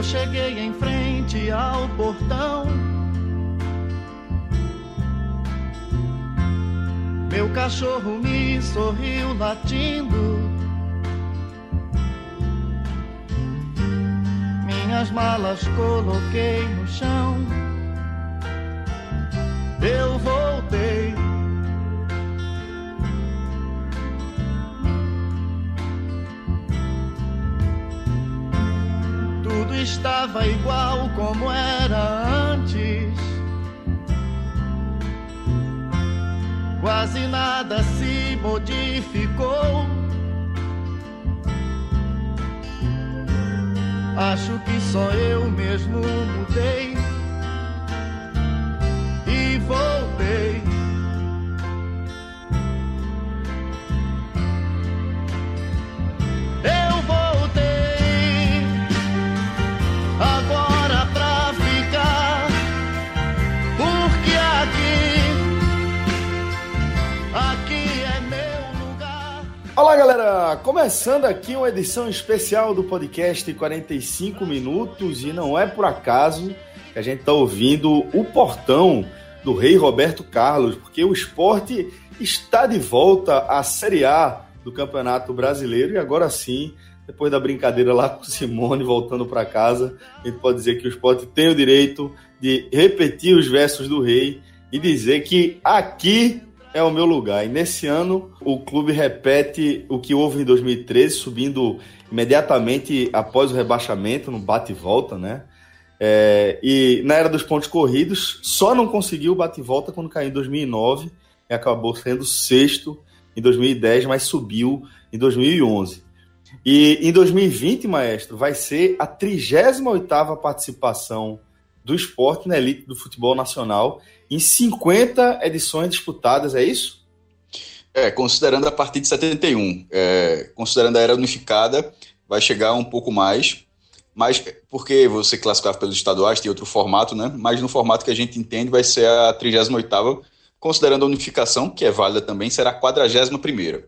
Eu cheguei em frente ao portão. Meu cachorro me sorriu latindo. Minhas malas coloquei no chão. Eu voltei. Estava igual como era antes. Quase nada se modificou. Acho que só eu mesmo mudei Começando aqui uma edição especial do podcast 45 minutos e não é por acaso que a gente está ouvindo o portão do Rei Roberto Carlos, porque o esporte está de volta à Série A do Campeonato Brasileiro e agora sim, depois da brincadeira lá com o Simone voltando para casa, a gente pode dizer que o esporte tem o direito de repetir os versos do Rei e dizer que aqui é o meu lugar. E nesse ano o clube repete o que houve em 2013, subindo imediatamente após o rebaixamento, no bate e volta, né? É, e na era dos pontos corridos, só não conseguiu o bate e volta quando caiu em 2009 e acabou sendo sexto em 2010, mas subiu em 2011. E em 2020, maestro, vai ser a 38ª participação do esporte na elite do futebol nacional em 50 edições disputadas, é isso? É, considerando a partir de 71, é, considerando a era unificada, vai chegar um pouco mais, mas porque você classificava pelos estaduais, tem outro formato, né? Mas no formato que a gente entende vai ser a 38ª, considerando a unificação, que é válida também, será a 41ª.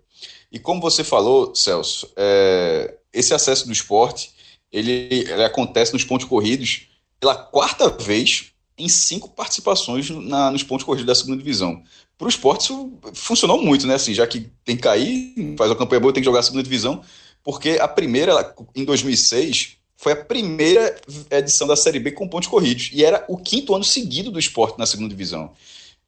E como você falou, Celso, é, esse acesso do esporte, ele, ele acontece nos pontos corridos pela quarta vez em cinco participações na, nos pontos corridos da segunda divisão. Para o esporte isso funcionou muito, né? Assim, já que tem que cair, faz uma campanha boa, tem que jogar a segunda divisão, porque a primeira, em 2006, foi a primeira edição da Série B com pontos corridos. E era o quinto ano seguido do esporte na segunda divisão.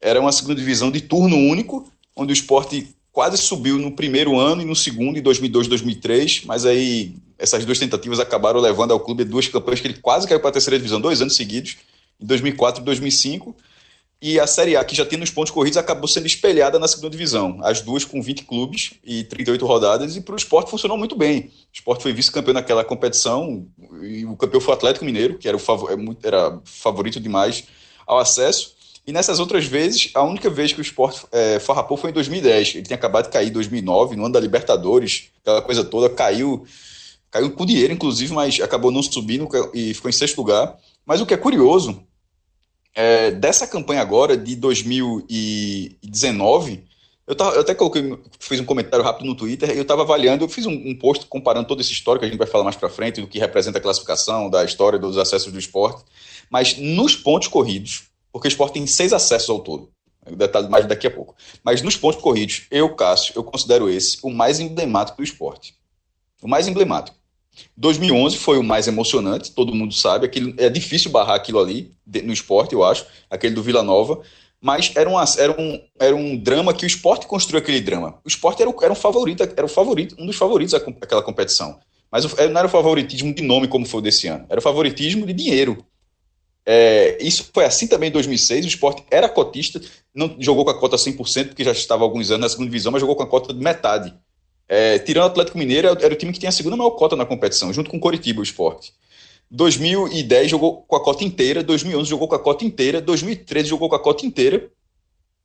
Era uma segunda divisão de turno único, onde o esporte quase subiu no primeiro ano e no segundo, em 2002 2003, mas aí essas duas tentativas acabaram levando ao clube duas campanhas que ele quase caiu para a terceira divisão, dois anos seguidos, em 2004 e 2005. E a Série A, que já tinha nos pontos corridos, acabou sendo espelhada na segunda divisão. As duas com 20 clubes e 38 rodadas, e para o esporte funcionou muito bem. O esporte foi vice-campeão naquela competição, e o campeão foi o Atlético Mineiro, que era, o é era favorito demais ao acesso. E nessas outras vezes, a única vez que o esporte é, farrapou foi em 2010. Ele tinha acabado de cair em 2009, no ano da Libertadores, aquela coisa toda, caiu, caiu com dinheiro, inclusive, mas acabou não subindo e ficou em sexto lugar. Mas o que é curioso, é, dessa campanha agora, de 2019, eu, tava, eu até coloquei, fiz um comentário rápido no Twitter, eu estava avaliando, eu fiz um, um, post comparando todo esse histórico, a gente vai falar mais para frente, do que representa a classificação, da história dos acessos do esporte, mas nos pontos corridos, porque o esporte tem seis acessos ao todo. Detalhe mais daqui a pouco. Mas nos pontos corridos, eu, Cássio, eu considero esse o mais emblemático do esporte. O mais emblemático. 2011 foi o mais emocionante, todo mundo sabe. Aquilo, é difícil barrar aquilo ali no esporte, eu acho, aquele do Vila Nova. Mas era, uma, era, um, era um drama que o esporte construiu aquele drama. O esporte era, o, era um favorito, era o favorito, um dos favoritos daquela competição. Mas não era o favoritismo de nome como foi desse ano, era o favoritismo de dinheiro. É, isso foi assim também em 2006. O esporte era cotista, não jogou com a cota 100%, porque já estava há alguns anos na segunda divisão, mas jogou com a cota de metade. É, tirando o Atlético Mineiro, era o time que tinha a segunda maior cota na competição, junto com o Coritiba, o esporte. 2010 jogou com a cota inteira, 2011 jogou com a cota inteira, 2013 jogou com a cota inteira.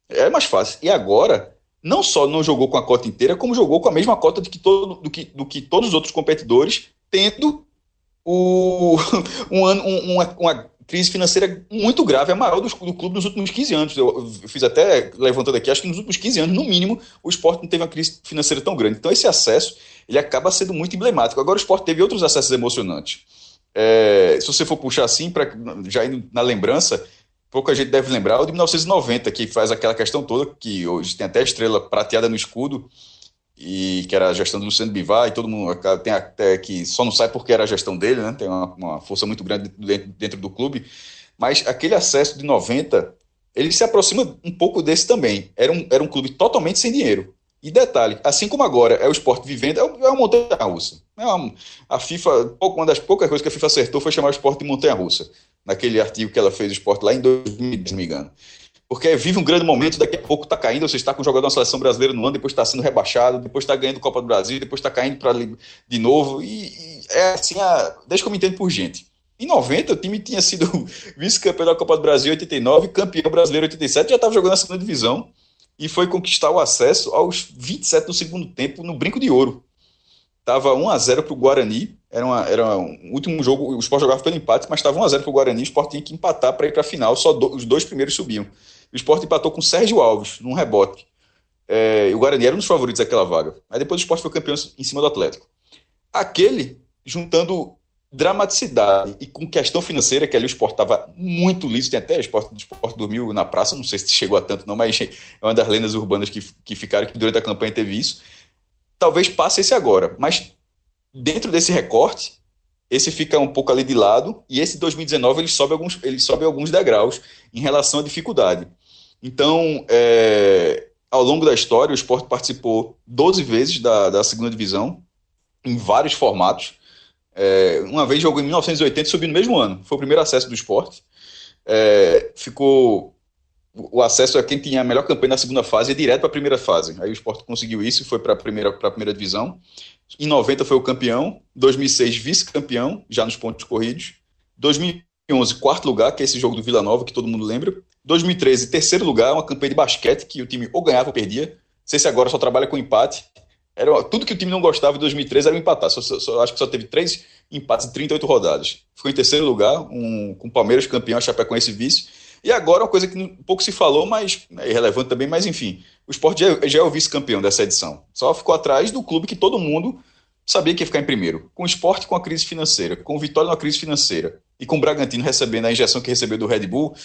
É mais fácil. E agora, não só não jogou com a cota inteira, como jogou com a mesma cota de que todo, do, que, do que todos os outros competidores, tendo o, um ano, um, uma, uma crise financeira muito grave, a maior do, do clube nos últimos 15 anos. Eu, eu, fiz até levantando aqui, acho que nos últimos 15 anos, no mínimo, o esporte não teve uma crise financeira tão grande. Então, esse acesso ele acaba sendo muito emblemático. Agora, o esporte teve outros acessos emocionantes. é, se você for puxar assim, pra, já indo na lembrança, pouca gente deve lembrar o de 1990, que faz aquela questão toda, que hoje tem até estrela prateada no escudo, e que era a gestão do Luciano Bivar, e todo mundo tem até que só não sai porque era a gestão dele, né? Tem uma, uma força muito grande dentro, dentro, do clube. Mas aquele acesso de 90, ele se aproxima um pouco desse também. Era um, era um clube totalmente sem dinheiro. E detalhe, assim como agora é o esporte vivendo, é, uma montanha-russa. É a FIFA, uma das poucas coisas que a FIFA acertou foi chamar o esporte de montanha-russa, naquele artigo que ela fez do esporte lá em 2010, se não me engano porque vive um grande momento, daqui a pouco está caindo, você está com um jogador da seleção brasileira no ano, depois está sendo rebaixado, depois está ganhando Copa do Brasil, depois está caindo para de novo, e, e, é assim, a, desde que eu me entendo por gente. Em 90, o time tinha sido vice-campeão da Copa do Brasil em 89, campeão brasileiro em 87, já estava jogando na segunda divisão, e foi conquistar o acesso aos 27 do segundo tempo no Brinco de Ouro. Estava 1 a 0 para o Guarani, era, uma, era um último jogo, o Sport jogava pelo empate, mas estava 1 a 0 para o Guarani, o Sport tinha que empatar para ir para a final, só do, os dois primeiros subiam. O esporte empatou com o Sérgio Alves, num rebote. É, o Guarani era um dos favoritos daquela vaga. Aí depois o esporte foi campeão em cima do Atlético. Aquele, juntando dramaticidade e com questão financeira, que ali o esporte estava muito liso, tem até o esporte, o esporte dormiu na praça, não sei se chegou a tanto não, mas é uma das lendas urbanas que, que ficaram, que durante a campanha teve isso. Talvez passe esse agora, mas dentro desse recorte, esse fica um pouco ali de lado, e esse 2019 ele sobe alguns, ele sobe alguns degraus em relação à dificuldade. Então, é, ao longo da história, o esporte participou 12 vezes da, da segunda divisão, em vários formatos. É, uma vez jogou em 1980 e subiu no mesmo ano. Foi o primeiro acesso do esporte. É, ficou. O acesso a quem tinha a melhor campanha na segunda fase e direto para a primeira fase. Aí o esporte conseguiu isso e foi para a primeira, primeira divisão. Em 90 foi o campeão. 2006, vice-campeão, já nos pontos corridos. 2011, quarto lugar, que é esse jogo do Vila Nova, que todo mundo lembra. 2013, terceiro lugar, uma campanha de basquete que o time ou ganhava ou perdia. Não sei se agora só trabalha com empate. Era, tudo que o time não gostava em 2013 era empatar. Só, só, acho que só teve três empates em 38 rodadas. Ficou em terceiro lugar, um, com o Palmeiras campeão, a Chapecoense vice. E agora uma coisa que um pouco se falou, mas é irrelevante também, mas enfim, o Sport já, é, já é o vice-campeão dessa edição. Só ficou atrás do clube que todo mundo sabia que ia ficar em primeiro. Com o esporte com a crise financeira, com o Vitória na crise financeira e com o Bragantino recebendo a injeção que recebeu do Red Bull,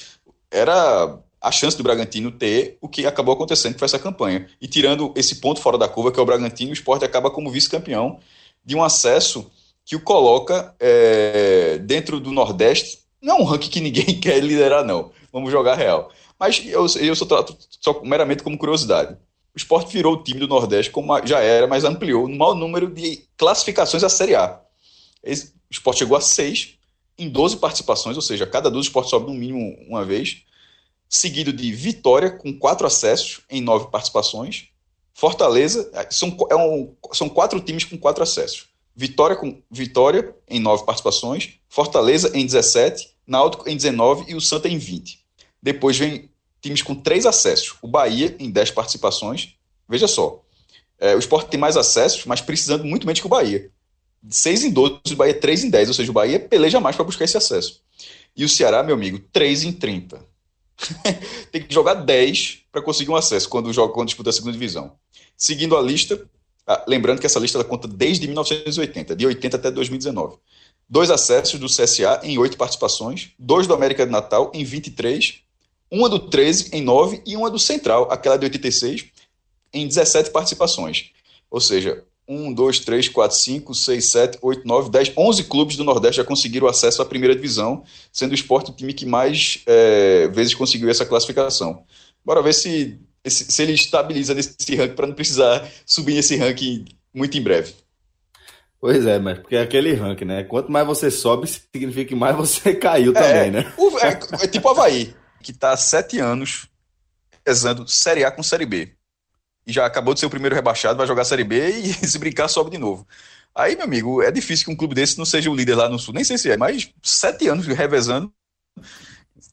era a chance do Bragantino ter o que acabou acontecendo, foi essa campanha. E tirando esse ponto fora da curva, que é o Bragantino, o esporte acaba como vice-campeão de um acesso que o coloca é, dentro do Nordeste. Não é um ranking que ninguém quer liderar, não. Vamos jogar real. Mas eu, eu só trato só meramente como curiosidade. O esporte virou o time do Nordeste, como já era, mas ampliou no maior número de classificações à Série A. O esporte chegou a seis em 12 participações, ou seja, cada duas o esporte sobe no mínimo uma vez seguido de Vitória, com quatro acessos em nove participações. Fortaleza, é, são, é um, são quatro times com quatro acessos. Vitória, com, Vitória em nove participações, Fortaleza em 17, Náutico em 19 e o Santa em 20. Depois vem times com três acessos. O Bahia em 10 participações. Veja só, é, o esporte tem mais acessos, mas precisando muito menos que o Bahia. 6 em 12, o Bahia 3 em 10, ou seja, o Bahia peleja mais para buscar esse acesso. E o Ceará, meu amigo, 3 em 30. tem que jogar 10 para conseguir um acesso quando joga quando disputa a segunda divisão. Seguindo a lista, ah, lembrando que essa lista ela conta desde 1980, de 80 até 2019. Dois acessos do CSA em oito participações, dois do América de Natal em 23, uma do 13 em 9 e uma do Central, aquela de 86, em 17 participações. Ou seja, 1, 2, 3, 4, 5, 6, 7, 8, 9, 10, 11 clubes do Nordeste já conseguiram acesso à primeira divisão, sendo o esporte o time que mais é, vezes conseguiu essa classificação. Bora ver se, se ele estabiliza nesse ranking para não precisar subir nesse ranking muito em breve. Pois é, mas porque é aquele ranking, né? Quanto mais você sobe, significa que mais você caiu é, também, né? O, é, é tipo o Havaí, que está há sete anos pesando Série A com Série B e já acabou de ser o primeiro rebaixado, vai jogar a Série B e se brincar sobe de novo. Aí, meu amigo, é difícil que um clube desse não seja o líder lá no Sul. Nem sei se é, mas sete anos revezando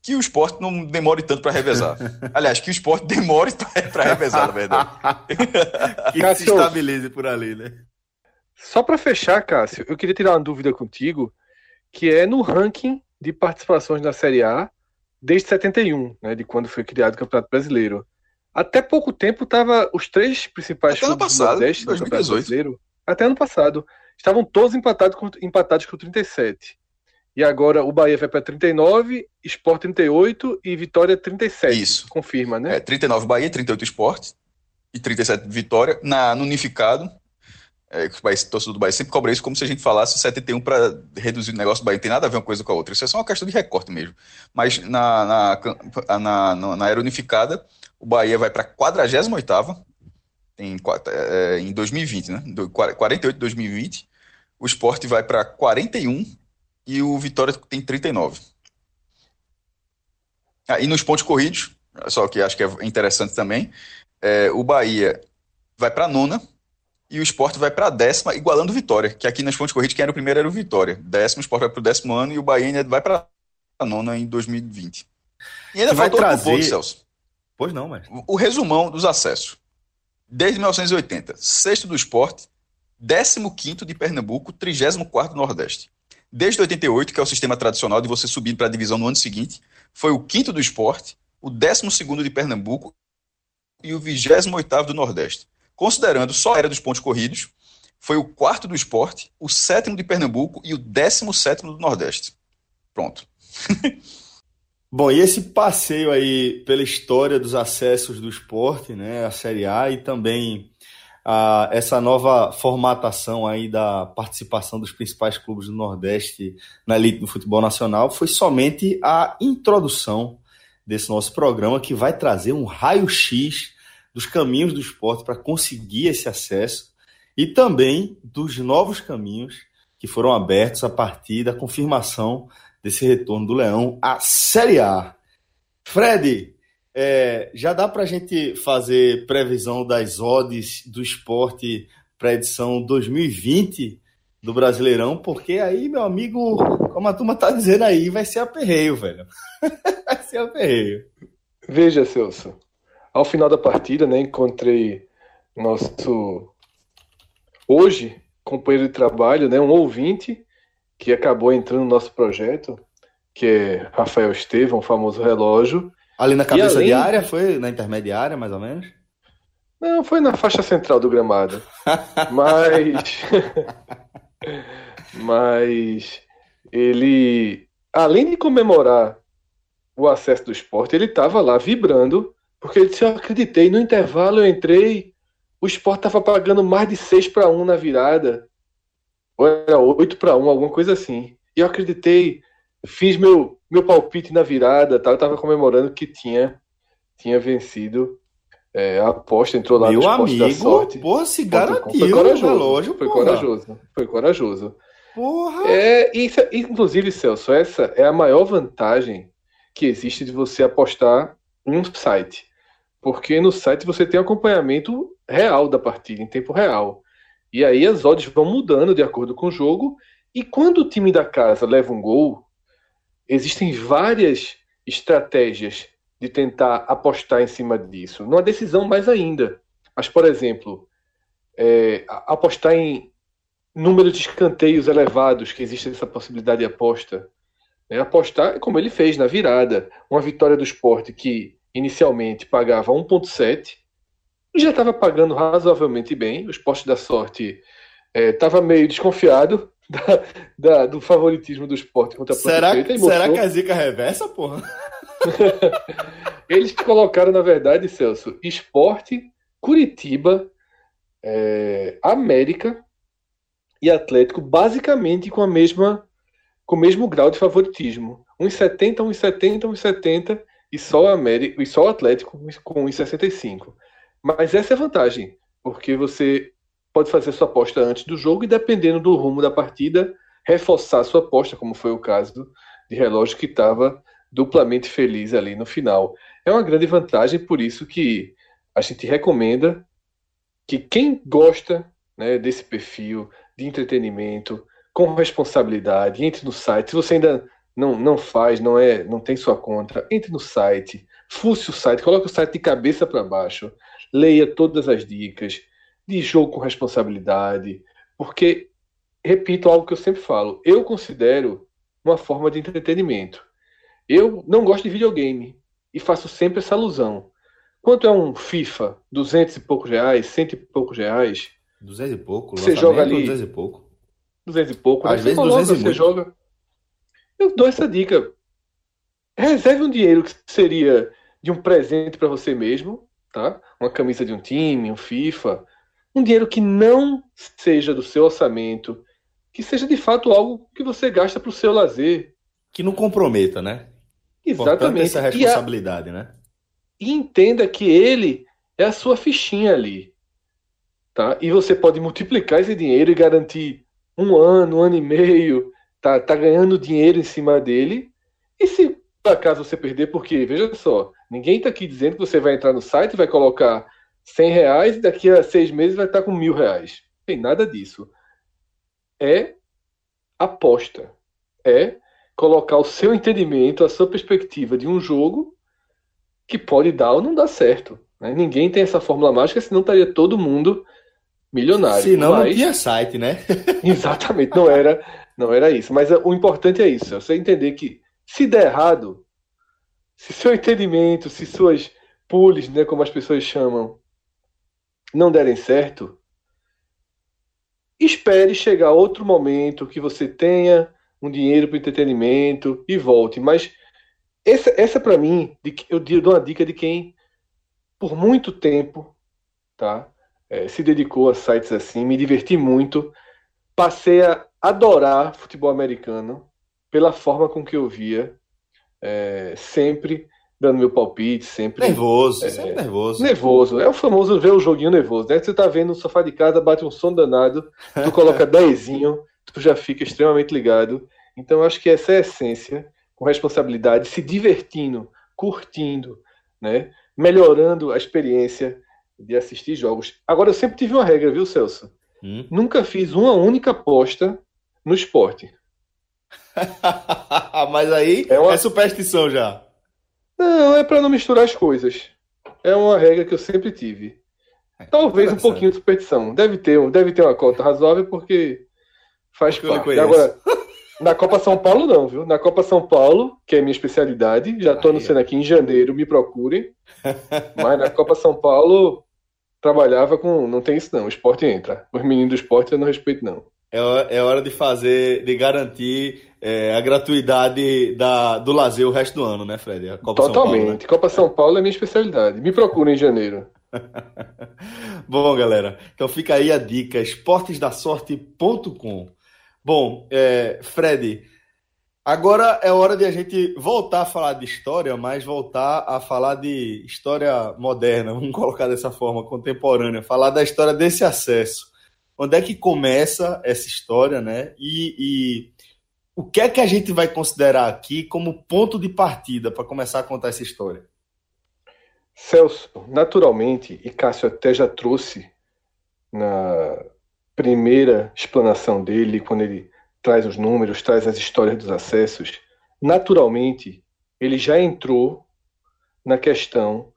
que o esporte não demore tanto para revezar. Aliás, que o esporte demore para revezar, na verdade. que Cássio, se estabilize por ali, né? Só para fechar, Cássio, eu queria tirar uma dúvida contigo, que é no ranking de participações na Série A desde 71, né, de quando foi criado o Campeonato Brasileiro. Até pouco tempo tava os três principais até clubes passado, do Nordeste 2018. brasileiro, até ano passado, estavam todos empatados com, empatados com 37. E agora o Bahia vai para 39, Sport 38 e Vitória 37. Isso. Confirma, né? É, 39 Bahia, 38 Sport e 37 Vitória. Na, no unificado, é, o Bahia, torcedor do Bahia sempre cobra isso como se a gente falasse 71 para reduzir o negócio do Bahia. Não tem nada a ver uma coisa com a outra. Isso é só uma questão de recorte mesmo. Mas na, na, na, na, na era unificada, o Bahia vai para a 48 em, é, em 2020, né? 48 2020. O Sport vai para 41 e o Vitória tem 39. Ah, e nos pontos corridos, só que acho que é interessante também, é, o Bahia vai para a nona e o Sport vai para a décima, igualando o Vitória, que aqui nas pontos corridos quem era o primeiro era o Vitória. Décimo, o Sport vai para o décimo ano e o Bahia ainda vai para a nona em 2020. E ainda vai trazer... ponto, Celso. Pois não, mas... O resumão dos acessos. Desde 1980, sexto do Sport, 15 de Pernambuco, 34 do Nordeste. Desde 88, que é o sistema tradicional de você subir para a divisão no ano seguinte, foi o quinto do esporte, o 12 de Pernambuco e o 28 do Nordeste. Considerando só a era dos pontos corridos, foi o quarto do esporte, o sétimo de Pernambuco e o 17 do Nordeste. Pronto. Bom, e esse passeio aí pela história dos acessos do esporte, né, a Série A e também a, essa nova formatação aí da participação dos principais clubes do Nordeste na elite do futebol nacional foi somente a introdução desse nosso programa que vai trazer um raio-x dos caminhos do esporte para conseguir esse acesso e também dos novos caminhos que foram abertos a partir da confirmação desse retorno do Leão à Série A. Fred, é, já dá para a gente fazer previsão das odds do esporte para edição 2020 do Brasileirão, porque aí, meu amigo, como a turma tá dizendo aí, vai ser aperreio, velho. vai ser aperreio. Veja, Celso, ao final da partida, né, encontrei nosso hoje companheiro de trabalho, né, um ouvinte que acabou entrando no nosso projeto, que é Rafael Estevão, o famoso relógio, Ali na cabeça além... de área, foi na intermediária, mais ou menos? Não, foi na faixa central do gramado. Mas. Mas. Ele. Além de comemorar o acesso do esporte, ele estava lá vibrando, porque ele disse: Eu acreditei, no intervalo eu entrei, o esporte estava pagando mais de 6 para 1 na virada. Ou era 8 para 1, alguma coisa assim. E eu acreditei, fiz meu, meu palpite na virada, tá? eu tava comemorando que tinha, tinha vencido é, a aposta, entrou lá Meu no amigo, da sorte. Porra, se garantiu foi corajoso, relógio, foi corajoso, foi corajoso. Porra! É, isso, inclusive, Celso, essa é a maior vantagem que existe de você apostar em um site. Porque no site você tem acompanhamento real da partida, em tempo real. E aí as odds vão mudando de acordo com o jogo. E quando o time da casa leva um gol, existem várias estratégias de tentar apostar em cima disso. Numa decisão mais ainda. Mas, por exemplo, é, apostar em número de escanteios elevados, que existe essa possibilidade de aposta. É, apostar como ele fez na virada. Uma vitória do esporte que inicialmente pagava 1,7 já estava pagando razoavelmente bem. O esporte da sorte estava é, meio desconfiado da, da, do favoritismo do esporte contra a será. Será que a zica reversa, porra? Eles colocaram, na verdade, Celso, esporte, Curitiba, é, América e Atlético, basicamente com a mesma com o mesmo grau de favoritismo. 1,70, 1,70, 1,70 e só o América e só o Atlético com 1,65. Mas essa é a vantagem, porque você pode fazer sua aposta antes do jogo e, dependendo do rumo da partida, reforçar sua aposta, como foi o caso de relógio que estava duplamente feliz ali no final. É uma grande vantagem, por isso que a gente recomenda que quem gosta né, desse perfil de entretenimento, com responsabilidade, entre no site. Se você ainda não, não faz, não é, não tem sua conta, entre no site, fuce o site, coloque o site de cabeça para baixo, leia todas as dicas, de jogo com responsabilidade, porque, repito algo que eu sempre falo, eu considero uma forma de entretenimento. Eu não gosto de videogame e faço sempre essa alusão. Quanto é um FIFA, duzentos e poucos reais, cento e poucos reais? Duzentos e pouco, você joga ali. Duzentos e pouco. Duzentos e pouco. Às vezes coloca, você joga. Eu dou essa dica. Reserve um dinheiro que seria de um presente para você mesmo, tá? Uma camisa de um time, um FIFA, um dinheiro que não seja do seu orçamento, que seja de fato algo que você gasta para o seu lazer. Que não comprometa, né? Exatamente. essa responsabilidade, e a... né? E entenda que ele é a sua fichinha ali. Tá? E você pode multiplicar esse dinheiro e garantir um ano, um ano e meio, tá, tá ganhando dinheiro em cima dele. E se por acaso você perder, porque, veja só, ninguém está aqui dizendo que você vai entrar no site e vai colocar 100 reais e daqui a seis meses vai estar com mil reais. Não tem nada disso. É aposta. É colocar o seu entendimento, a sua perspectiva de um jogo que pode dar ou não dar certo. Né? Ninguém tem essa fórmula mágica, senão estaria todo mundo milionário. Senão Mas... não tinha site, né? Exatamente, não era, não era isso. Mas o importante é isso, é você entender que se der errado, se seu entendimento, se suas pools, né, como as pessoas chamam, não derem certo, espere chegar outro momento que você tenha um dinheiro para entretenimento e volte. Mas essa, essa para mim, eu dou uma dica de quem, por muito tempo, tá, é, se dedicou a sites assim, me diverti muito, passei a adorar futebol americano pela forma com que eu via, é, sempre dando meu palpite, sempre. Nervoso, é, sempre nervoso. Nervoso. É o famoso ver o joguinho nervoso, né? Você tá vendo no sofá de casa, bate um som danado, tu coloca dezinho, tu já fica extremamente ligado. Então, acho que essa é a essência, com responsabilidade, se divertindo, curtindo, né? melhorando a experiência de assistir jogos. Agora, eu sempre tive uma regra, viu, Celso? Hum? Nunca fiz uma única aposta no esporte. Mas aí é, uma... é superstição já. Não, é para não misturar as coisas. É uma regra que eu sempre tive. É, Talvez um pouquinho de superstição. Deve ter, deve ter uma cota razoável porque faz porque parte. Agora, na Copa São Paulo não, viu? Na Copa São Paulo, que é minha especialidade, já estou anunciando aqui em janeiro, me procurem. Mas na Copa São Paulo trabalhava com, não tem isso não, o esporte entra. Os meninos do esporte eu não respeito não. É, é hora de fazer, de garantir é, a gratuidade da, do lazer o resto do ano, né, Fred? Copa Totalmente. Paulo, né? Copa São Paulo é minha especialidade. Me procura em janeiro. Bom, galera, então fica aí a dica: esportesdasorte.com. Bom, é, Fred, agora é hora de a gente voltar a falar de história, mas voltar a falar de história moderna, vamos colocar dessa forma, contemporânea, falar da história desse acesso onde é que começa essa história, né? E, e, o que é que a gente vai considerar aqui como ponto de partida para começar a contar essa história? Celso, naturalmente, e Cássio até já trouxe na primeira explanação dele, quando ele traz os números, traz as histórias dos acessos, naturalmente, ele já entrou na questão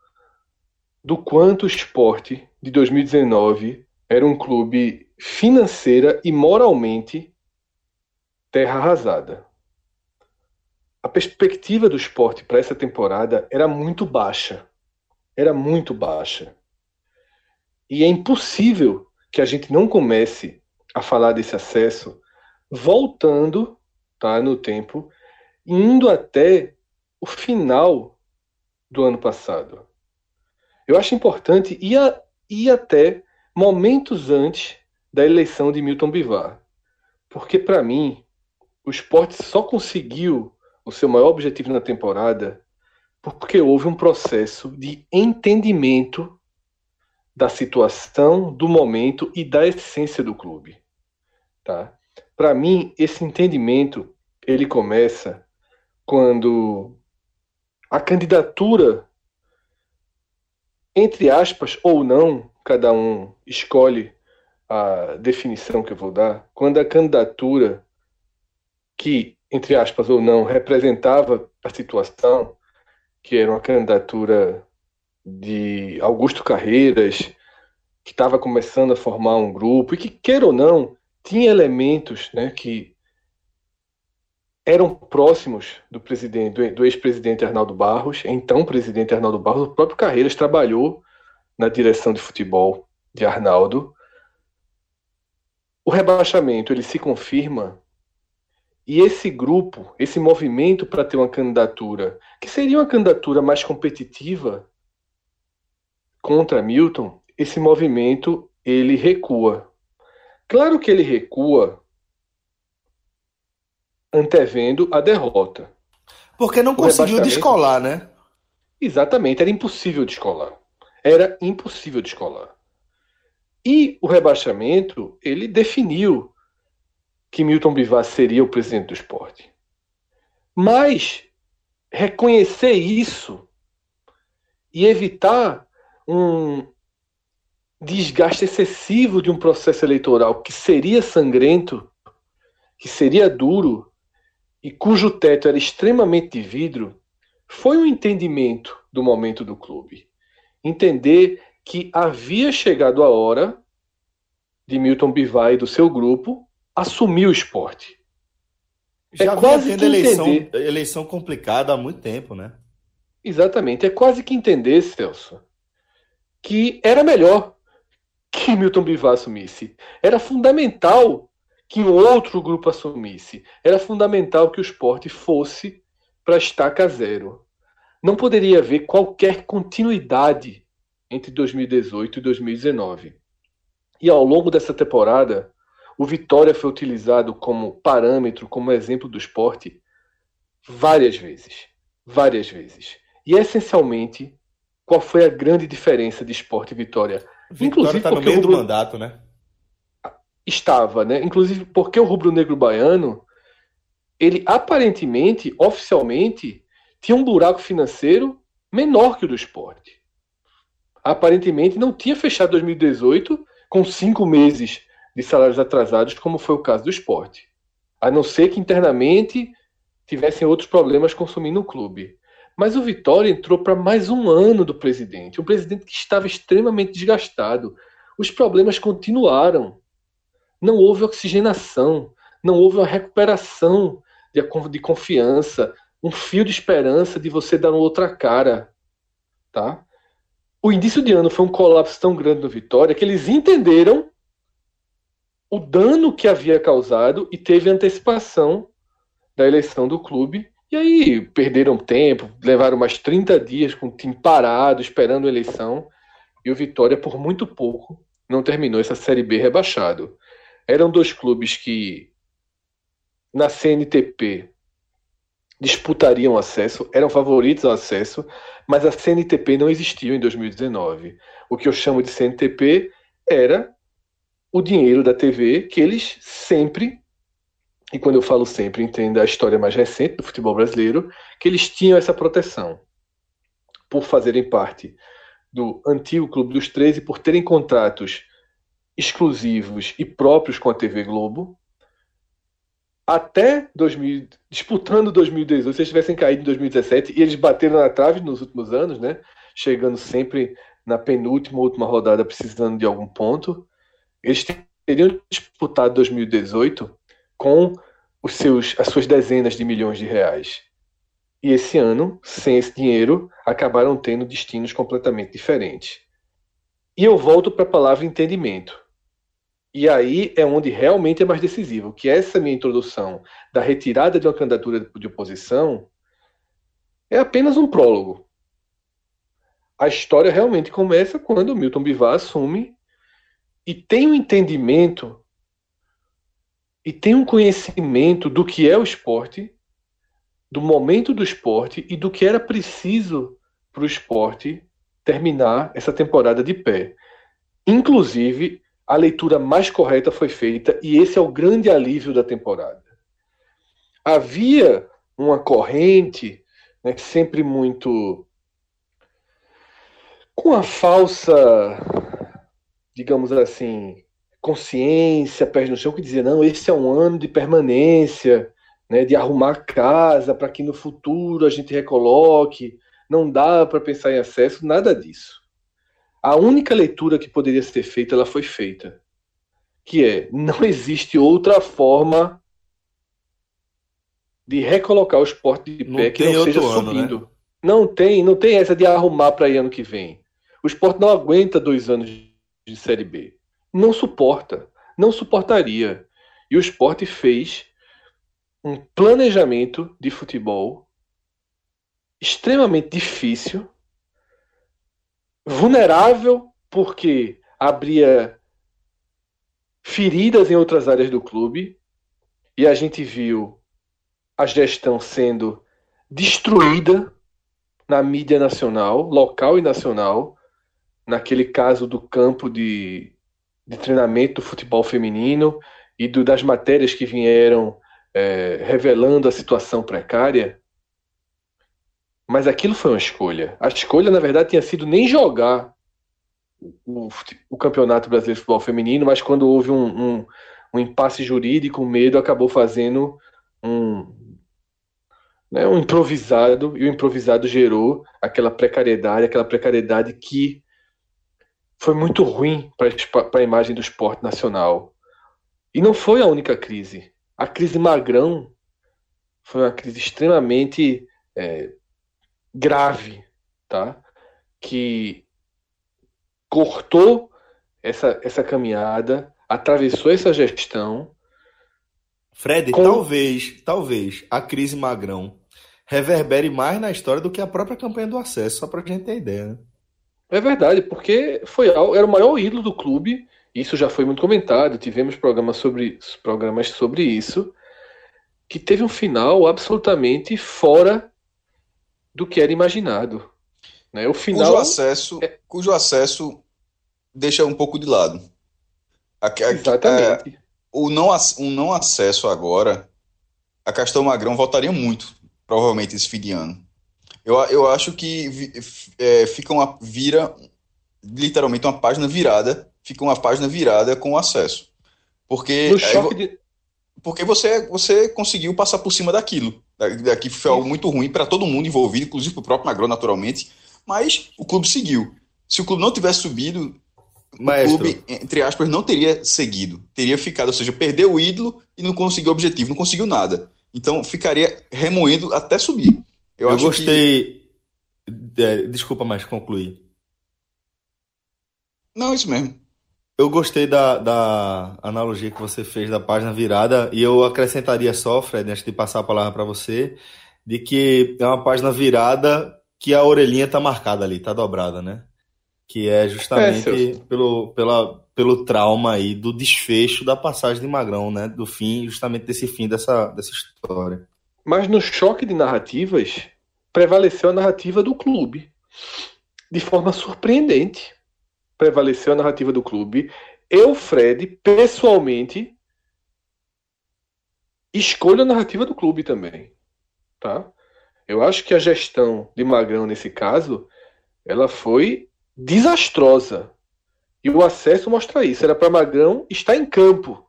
do quanto o esporte de 2019 era um clube financeira e moralmente terra arrasada. A perspectiva do esporte para essa temporada era muito baixa. Era muito baixa. E é impossível que a gente não comece a falar desse acesso voltando tá, no tempo, indo até o final do ano passado. Eu acho importante ir, a, ir até momentos antes da eleição de Milton Bivar. Porque, para mim, o esporte só conseguiu o seu maior objetivo na temporada porque houve um processo de entendimento da situação, do momento e da essência do clube. Tá? Para mim, esse entendimento ele começa quando a candidatura, entre aspas ou não, cada um escolhe a definição que eu vou dar, quando a candidatura que, entre aspas ou não, representava a situação, que era uma candidatura de Augusto Carreiras, que estava começando a formar um grupo e que, queira ou não, tinha elementos né, que eram próximos do presidente, do ex-presidente Arnaldo Barros, então presidente Arnaldo Barros, o próprio Carreiras trabalhou na direção de futebol de Arnaldo o rebaixamento ele se confirma E esse grupo, esse movimento para ter uma candidatura, que seria uma candidatura mais competitiva contra Milton, esse movimento ele recua. Claro que ele recua antevendo a derrota. Porque não conseguiu descolar, né? Exatamente, era impossível descolar. Era impossível descolar. E o rebaixamento, ele definiu que Milton Bivar seria o presidente do esporte. Mas reconhecer isso e evitar um desgaste excessivo de um processo eleitoral que seria sangrento, que seria duro e cujo teto era extremamente de vidro, foi um entendimento do momento do clube. Entender que havia chegado a hora de Milton Bivar e do seu grupo assumir o esporte. Já é quase tendo eleição, eleição complicada há muito tempo, né? Exatamente. É quase que entender, Celso, que era melhor que Milton Bivar assumisse. Era fundamental que um outro grupo assumisse. Era fundamental que o esporte fosse para estaca zero. Não poderia haver qualquer continuidade entre 2018 e 2019. E ao longo dessa temporada, o Vitória foi utilizado como parâmetro, como exemplo do esporte, várias vezes. Várias vezes. E essencialmente, qual foi a grande diferença de esporte e Vitória? Vitória Inclusive tá no meio rubro... do mandato, né? Estava, né? Inclusive porque o rubro-negro baiano, ele aparentemente, oficialmente, tinha um buraco financeiro menor que o do esporte. Aparentemente não tinha fechado 2018 com cinco meses de salários atrasados, como foi o caso do esporte. A não ser que internamente tivessem outros problemas consumindo o clube. Mas o Vitória entrou para mais um ano do presidente, um presidente que estava extremamente desgastado. Os problemas continuaram. Não houve oxigenação, não houve uma recuperação de, de confiança, um fio de esperança de você dar uma outra cara. Tá? O início de ano foi um colapso tão grande no Vitória que eles entenderam o dano que havia causado e teve antecipação da eleição do clube. E aí perderam tempo, levaram mais 30 dias com o time parado, esperando a eleição. E o Vitória, por muito pouco, não terminou essa Série B rebaixado. Eram dois clubes que, na CNTP, disputariam acesso, eram favoritos ao acesso, mas a CNTP não existiu em 2019. O que eu chamo de CNTP era o dinheiro da TV que eles sempre, e quando eu falo sempre, entenda a história mais recente do futebol brasileiro, que eles tinham essa proteção por fazerem parte do antigo Clube dos 13, por terem contratos exclusivos e próprios com a TV Globo, até 2000, disputando 2018, se eles tivessem caído em 2017, e eles bateram na trave nos últimos anos, né? Chegando sempre na penúltima, última rodada, precisando de algum ponto eles teriam disputado 2018 com os seus, as suas dezenas de milhões de reais. E esse ano, sem esse dinheiro, acabaram tendo destinos completamente diferentes. E eu volto para a palavra entendimento. E aí é onde realmente é mais decisivo, que essa minha introdução da retirada de uma candidatura de oposição é apenas um prólogo. A história realmente começa quando Milton Bivar assume e tem um entendimento e tem um conhecimento do que é o esporte, do momento do esporte e do que era preciso para o esporte terminar essa temporada de pé. Inclusive, a leitura mais correta foi feita e esse é o grande alívio da temporada. Havia uma corrente né, sempre muito com a falsa digamos assim, consciência, pés no chão, que dizia, não, esse é um ano de permanência, né, de arrumar casa para que no futuro a gente recoloque, não dá para pensar em acesso, nada disso. A única leitura que poderia ser feita, ela foi feita, que é, não existe outra forma de recolocar o esporte de pé não que não seja ano, subindo. Né? Não tem, não tem essa de arrumar para ano que vem. O esporte não aguenta dois anos de Série B. Não suporta, não suportaria. E o esporte fez um planejamento de futebol extremamente difícil, vulnerável porque abria feridas em outras áreas do clube e a gente viu a gestão sendo destruída na mídia nacional, local e nacional, naquele caso do campo de, de treinamento do futebol feminino e do, das matérias que vieram é, revelando a situação precária. Mas aquilo foi uma escolha. A escolha, na verdade, tinha sido nem jogar o, o Campeonato Brasileiro de Futebol Feminino, mas quando houve um, um, um impasse jurídico, o medo acabou fazendo um, né, um improvisado, e o improvisado gerou aquela precariedade, aquela precariedade que foi muito ruim para a imagem do esporte nacional. E não foi a única crise. A crise Magrão foi uma crise extremamente é, grave, tá? que cortou essa, essa caminhada, atravessou essa gestão. Fred, com... talvez, talvez a crise Magrão reverbere mais na história do que a própria campanha do acesso, só para a gente ter ideia. Né? É verdade, porque foi era o maior ídolo do clube. Isso já foi muito comentado. Tivemos programas sobre programas sobre isso, que teve um final absolutamente fora do que era imaginado. Né? O final cujo acesso, é... cujo acesso deixa um pouco de lado. A, a, Exatamente. A, o não, um não acesso agora, a Castelo Magrão voltaria muito, provavelmente, esse fim de ano. Eu, eu acho que é, fica uma vira literalmente uma página virada, fica uma página virada com o acesso. Porque é, de... porque você você conseguiu passar por cima daquilo. Daqui foi algo muito ruim para todo mundo envolvido, inclusive para o próprio Magrão naturalmente, mas o clube seguiu. Se o clube não tivesse subido, Maestro. o clube, entre aspas, não teria seguido. Teria ficado, ou seja, perdeu o ídolo e não conseguiu o objetivo, não conseguiu nada. Então ficaria remoendo até subir. Eu, eu gostei. Que... É, desculpa, mas concluir. Não, isso mesmo. Eu gostei da, da analogia que você fez da página virada e eu acrescentaria só, Fred, antes de passar a palavra para você, de que é uma página virada que a orelhinha tá marcada ali, tá dobrada, né? Que é justamente é, pelo, pela, pelo trauma aí do desfecho da passagem de Magrão, né? Do fim, justamente desse fim dessa, dessa história. Mas no choque de narrativas, prevaleceu a narrativa do clube. De forma surpreendente. Prevaleceu a narrativa do clube. Eu, Fred, pessoalmente, escolho a narrativa do clube também. Tá? Eu acho que a gestão de Magrão, nesse caso, ela foi desastrosa. E o acesso mostra isso. Era para Magrão estar em campo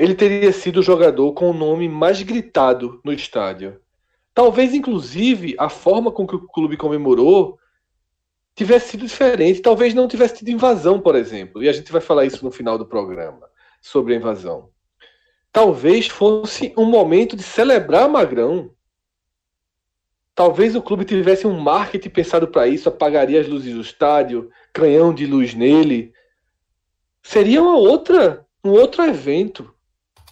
ele teria sido o jogador com o nome mais gritado no estádio. Talvez, inclusive, a forma com que o clube comemorou tivesse sido diferente. Talvez não tivesse tido invasão, por exemplo. E a gente vai falar isso no final do programa, sobre a invasão. Talvez fosse um momento de celebrar Magrão. Talvez o clube tivesse um marketing pensado para isso, apagaria as luzes do estádio, canhão de luz nele. Seria uma outra, um outro evento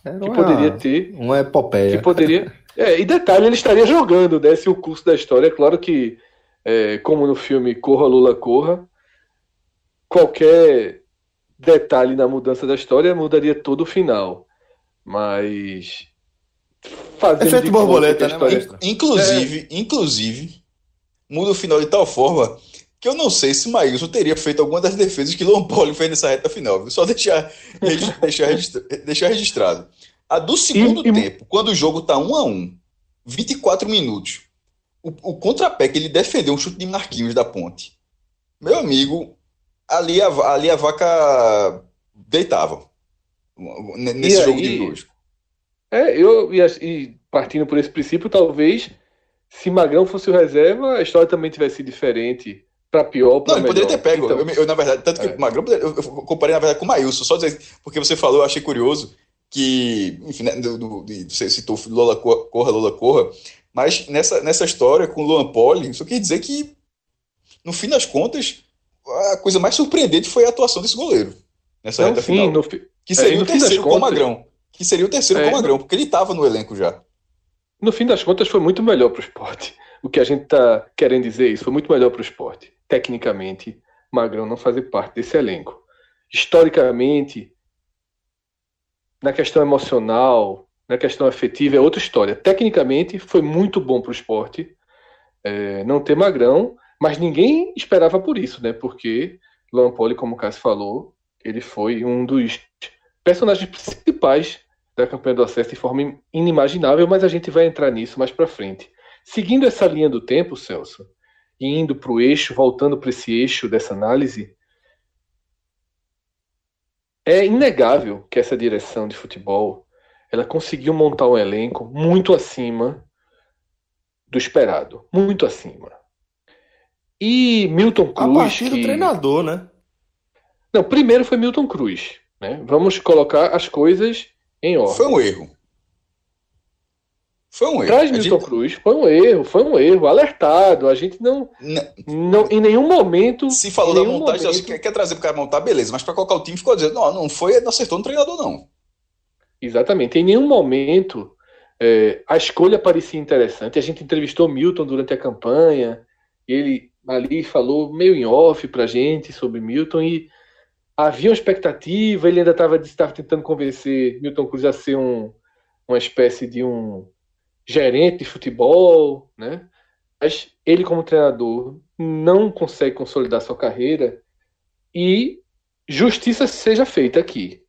era que poderia ter. Uma epopeia. Que poderia. É, e detalhe, ele estaria jogando, né? Se o curso da história, é claro que, é, como no filme Corra Lula Corra, qualquer detalhe na mudança da história mudaria todo o final. Mas. Fazendo Efeito borboleta, né, história... Inclusive, é. inclusive, muda o final de tal forma que eu não sei se Maílson teria feito alguma das defesas que Luan Poli fez nessa reta final. Só deixar, deixar, registra, deixar registrado. A do segundo e, tempo, e... quando o jogo tá 1 a 1 24 minutos, o, o contrapé que ele defendeu um chute de Marquinhos da ponte. Meu amigo, ali a, ali a vaca deitava. Nesse jogo de hoje. É, eu e, e partindo por esse princípio, talvez se Magrão fosse o reserva, a história também tivesse sido diferente para pior. Pra não, ele poderia ter pego. Então, eu, eu, na verdade, tanto que é. o Magrão, eu, eu, comparei na verdade com o Maílson, só dizer, porque você falou, eu achei curioso que, enfim, né, do, do, você citou Lola Corra, Lola Corra, mas nessa, nessa história com o Luan Poli, só quer dizer que, no fim das contas, a coisa mais surpreendente foi a atuação desse goleiro nessa não, reta final. No, que seria é, o terceiro com o Magrão. que seria o terceiro é, com o Magrão, porque ele estava no elenco já. No fim das contas, foi muito melhor para o esporte. O que a gente está querendo dizer é isso, foi muito melhor para o esporte. Tecnicamente, Magrão não fazer parte desse elenco. Historicamente, na questão emocional, na questão afetiva, é outra história. Tecnicamente, foi muito bom para o esporte é, não ter Magrão, mas ninguém esperava por isso, né? Porque Luan Poli, como o Cássio falou, ele foi um dos personagens principais da campanha do acesso de forma inimaginável, mas a gente vai entrar nisso mais para frente. Seguindo essa linha do tempo, Celso, indo para o eixo, voltando para esse eixo dessa análise, é inegável que essa direção de futebol ela conseguiu montar um elenco muito acima do esperado, muito acima. E Milton Cruz. A partir do treinador, né? Não, primeiro foi Milton Cruz. Né? Vamos colocar as coisas em ordem. Foi um erro. Foi um erro. Traz Milton gente... Cruz, foi um erro, foi um erro, alertado. A gente não. não em nenhum momento. Se falou da montagem, momento... quer, quer trazer para o cara montar, beleza, mas para colocar o time ficou dizendo, não, não foi, não acertou no treinador, não. Exatamente. Em nenhum momento é, a escolha parecia interessante. A gente entrevistou Milton durante a campanha, ele ali falou meio em off para gente sobre Milton e havia uma expectativa, ele ainda estava tentando convencer Milton Cruz a ser um, uma espécie de um gerente de futebol, né? Mas ele, como treinador, não consegue consolidar sua carreira e justiça seja feita aqui.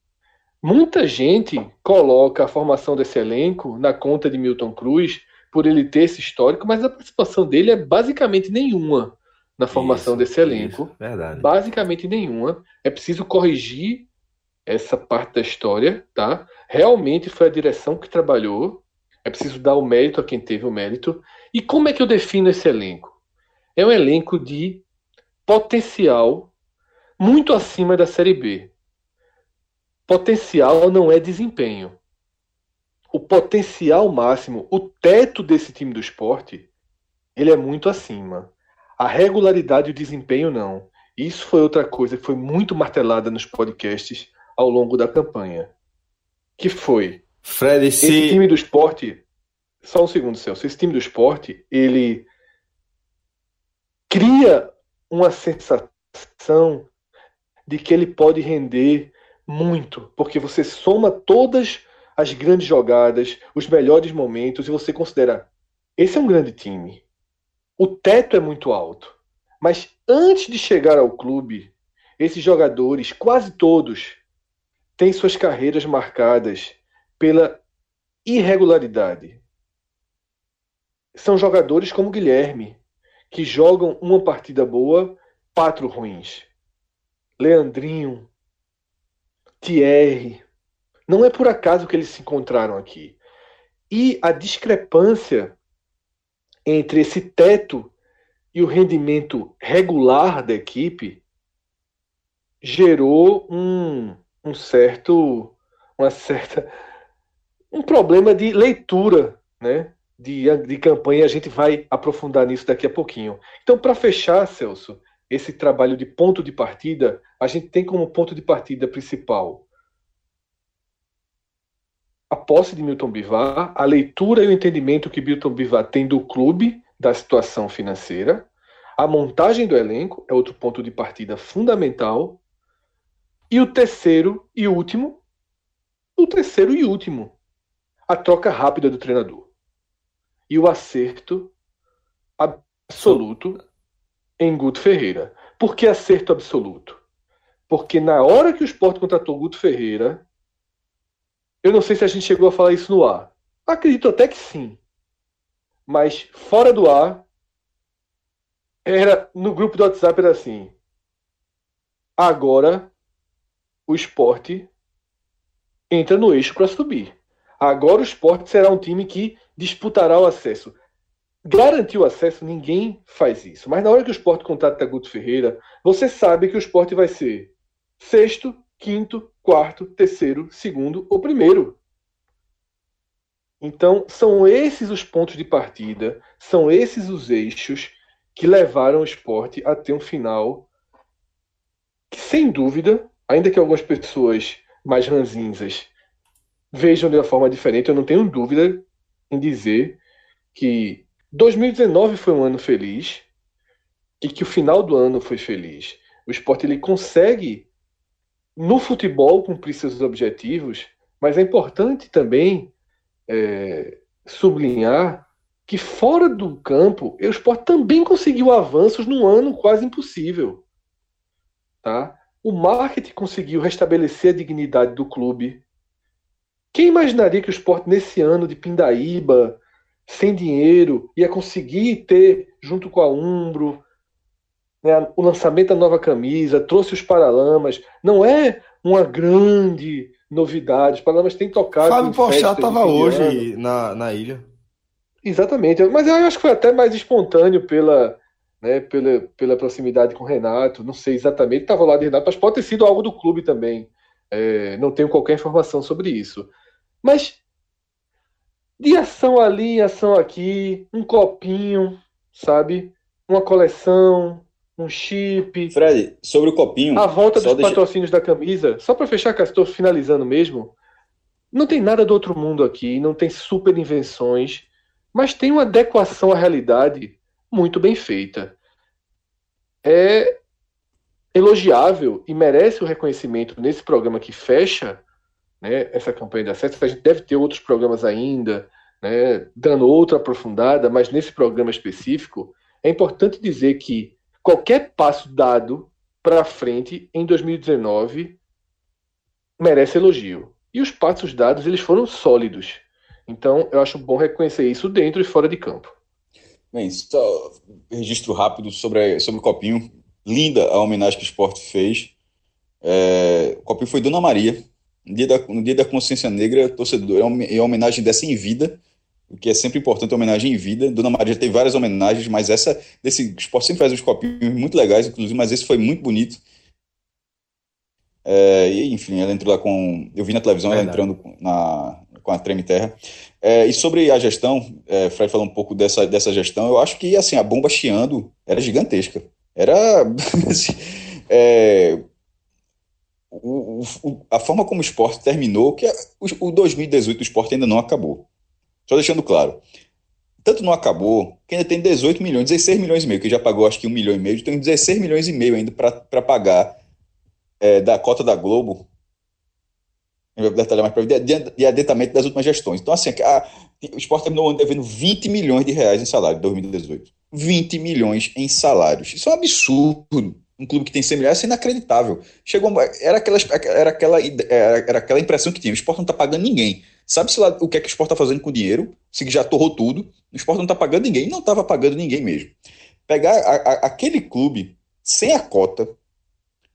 Muita gente coloca a formação desse elenco na conta de Milton Cruz por ele ter esse histórico, mas a participação dele é basicamente nenhuma na formação isso, desse elenco. Isso, verdade. Basicamente nenhuma. É preciso corrigir essa parte da história, tá? Realmente foi a direção que trabalhou. É preciso dar o mérito a quem teve o mérito. E como é que eu defino esse elenco? É um elenco de potencial muito acima da Série B. Potencial não é desempenho. O potencial máximo, o teto desse time do esporte, ele é muito acima. A regularidade e o desempenho não. Isso foi outra coisa que foi muito martelada nos podcasts ao longo da campanha. Que foi Fred, esse se... time do esporte. Só um segundo, Celso. Esse time do esporte, ele cria uma sensação de que ele pode render muito, porque você soma todas as grandes jogadas, os melhores momentos e você considera esse é um grande time. O teto é muito alto. Mas antes de chegar ao clube, esses jogadores, quase todos, têm suas carreiras marcadas pela irregularidade. São jogadores como Guilherme, que jogam uma partida boa, quatro ruins. Leandrinho, Thierry. Não é por acaso que eles se encontraram aqui. E a discrepância entre esse teto e o rendimento regular da equipe gerou um, um certo uma certa um problema de leitura né de, de campanha a gente vai aprofundar nisso daqui a pouquinho então para fechar Celso esse trabalho de ponto de partida a gente tem como ponto de partida principal a posse de Milton Bivar, a leitura e o entendimento que Milton Bivar tem do clube, da situação financeira, a montagem do elenco é outro ponto de partida fundamental, e o terceiro e último, o terceiro e último, a troca rápida do treinador. E o acerto absoluto em Guto Ferreira. Por que acerto absoluto? Porque na hora que o Sport contratou Guto Ferreira, eu não sei se a gente chegou a falar isso no ar. Acredito até que sim. Mas fora do ar, era no grupo do WhatsApp era assim. Agora o esporte entra no eixo para subir. Agora o esporte será um time que disputará o acesso. Garantir o acesso, ninguém faz isso. Mas na hora que o esporte contrata Guto Ferreira, você sabe que o esporte vai ser sexto, quinto, quarto, terceiro, segundo ou primeiro. Então, são esses os pontos de partida, são esses os eixos que levaram o esporte a ter um final que, sem dúvida, ainda que algumas pessoas mais ranzinzas vejam de uma forma diferente. Eu não tenho dúvida em dizer que 2019 foi um ano feliz e que o final do ano foi feliz. O esporte ele consegue no futebol cumprir seus objetivos, mas é importante também é, sublinhar que fora do campo o esporte também conseguiu avanços num ano quase impossível. Tá? O marketing conseguiu restabelecer a dignidade do clube. Quem imaginaria que o esporte nesse ano de Pindaíba, sem dinheiro, ia conseguir ter, junto com a Umbro, né, o lançamento da nova camisa, trouxe os Paralamas. Não é uma grande novidade. Os Paralamas têm tocado. Fábio Porchat estava hoje na, na ilha. Exatamente. Mas eu acho que foi até mais espontâneo pela, né, pela, pela proximidade com o Renato. Não sei exatamente, estava lá de Renato, mas pode ter sido algo do clube também. É, não tenho qualquer informação sobre isso. Mas de ação ali, ação aqui, um copinho, sabe? Uma coleção, um chip. Fred, sobre o copinho. A volta dos deixa... patrocínios da camisa. Só para fechar, que estou finalizando mesmo. Não tem nada do outro mundo aqui, não tem super invenções, mas tem uma adequação à realidade muito bem feita. É elogiável e merece o reconhecimento nesse programa que fecha né, essa campanha de acesso. A gente deve ter outros programas ainda, né, dando outra aprofundada, mas nesse programa específico, é importante dizer que qualquer passo dado para frente em 2019 merece elogio. E os passos dados eles foram sólidos. Então, eu acho bom reconhecer isso dentro e fora de campo. Bem, só registro rápido sobre, sobre o Copinho. Linda a homenagem que o esporte fez. É, o Copinho foi Dona Maria. No dia da, no dia da consciência negra, torcedor, é uma, é homenagem dessa em vida, o que é sempre importante, homenagem em vida. Dona Maria tem várias homenagens, mas essa, desse esporte sempre faz uns copinhos muito legais, inclusive, mas esse foi muito bonito. É, e, enfim, ela entrou lá com. Eu vi na televisão Verdade. ela entrando na, com a Treme Terra. É, e sobre a gestão, é, Fred falou um pouco dessa, dessa gestão, eu acho que assim, a bomba chiando era gigantesca. Era. Assim, é, o, o, a forma como o esporte terminou, que é, o, o 2018 o esporte ainda não acabou. Só deixando claro. Tanto não acabou, que ainda tem 18 milhões, 16 milhões e meio, que já pagou acho que 1 milhão e meio, tem 16 milhões e meio ainda para pagar é, da cota da Globo detalhar mais para de, de adentamento das últimas gestões. Então, assim, a, o esporte terminou o ano devendo 20 milhões de reais em salário em 2018. 20 milhões em salários. Isso é um absurdo. Um clube que tem 100 milhões, é inacreditável. Chegou, era, aquela, era, aquela, era aquela impressão que tinha. O esporte não está pagando ninguém. Sabe-se lá o que é que o esporte está fazendo com o dinheiro? Se já torrou tudo. O esporte não está pagando ninguém. Não estava pagando ninguém mesmo. Pegar a, a, aquele clube sem a cota,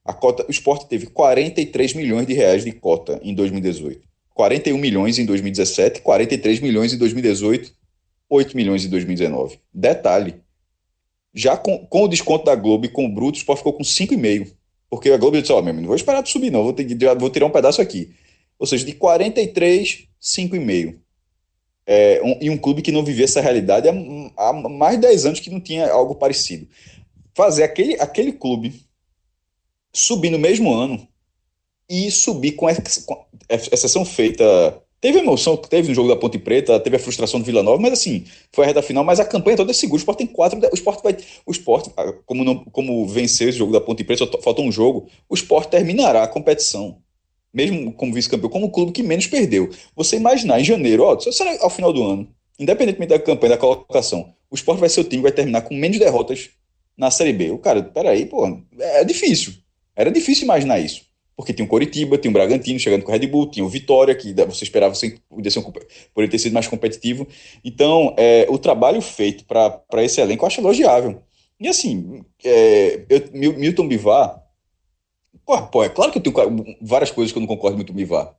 a cota, o esporte teve 43 milhões de reais de cota em 2018. 41 milhões em 2017, 43 milhões em 2018, 8 milhões em 2019. Detalhe, já com, com o desconto da Globo e com o Bruto, o esporte ficou com 5,5. Porque a Globo disse, ó, oh, meu não vou esperar tu subir não, vou, ter, vou tirar um pedaço aqui. Ou seja, de 43, 5,5. É, um, e um clube que não vivia essa realidade há, há mais de 10 anos que não tinha algo parecido. Fazer aquele, aquele clube subir no mesmo ano e subir com, com exceção feita. Teve emoção, teve no jogo da Ponte Preta, teve a frustração do Vila Nova, mas assim, foi a reta final, mas a campanha toda é segura. O Sport tem quatro. O Sport vai. O Sport, ah, como, não, como venceu esse jogo da Ponte Preta, só falta um jogo, o Sport terminará a competição. Mesmo como vice-campeão, como o clube que menos perdeu. Você imaginar em janeiro, ó, será ao final do ano, independentemente da campanha, da colocação, o Sport vai ser o time que vai terminar com menos derrotas na Série B. O cara, peraí, pô, é difícil. Era difícil imaginar isso. Porque tinha o Coritiba, tinha o Bragantino chegando com o Red Bull, tinha o Vitória, que você esperava ser, poder ter sido mais competitivo. Então, é, o trabalho feito para esse elenco eu acho elogiável. E assim, é, eu, Milton Bivar, pô, pô, é claro que eu tenho várias coisas que eu não concordo com o Bivar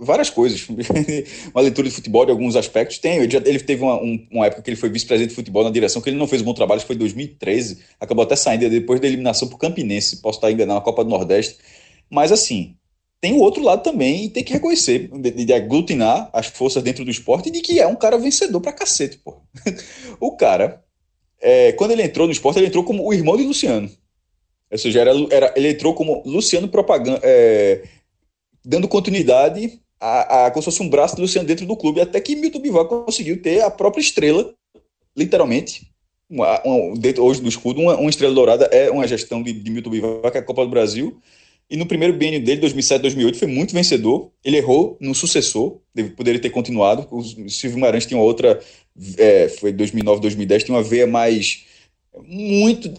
várias coisas. uma leitura de futebol de alguns aspectos tem. Ele, já, ele teve uma, um, uma, época que ele foi vice-presidente de futebol na direção, que ele não fez um bom trabalho, foi em 2013. Acabou até saindo depois da eliminação para o Campinense. Posso estar enganado na Copa do Nordeste. Mas assim, tem o outro lado também e tem que reconhecer, de, de aglutinar as forças dentro do esporte e de que é um cara vencedor pra cacete, pô. o cara, é, quando ele entrou no esporte, ele entrou como o irmão de Luciano. Ou seja, era, era, ele entrou como Luciano propaganda. É, dando continuidade a, a, como se fosse um braço de Luciano dentro do clube, até que Milton Bivar conseguiu ter a própria estrela, literalmente, uma, uma, dentro, hoje do escudo, uma, uma, estrela dourada é uma gestão de, de Milton Bivar, que é a Copa do Brasil, e no primeiro biênio dele, 2007, 2008, foi muito vencedor. Ele errou no sucessor, poderia ter continuado. O Silvio Guimarães tinha outra, é, foi 2009, 2010, tinha uma veia mais, muito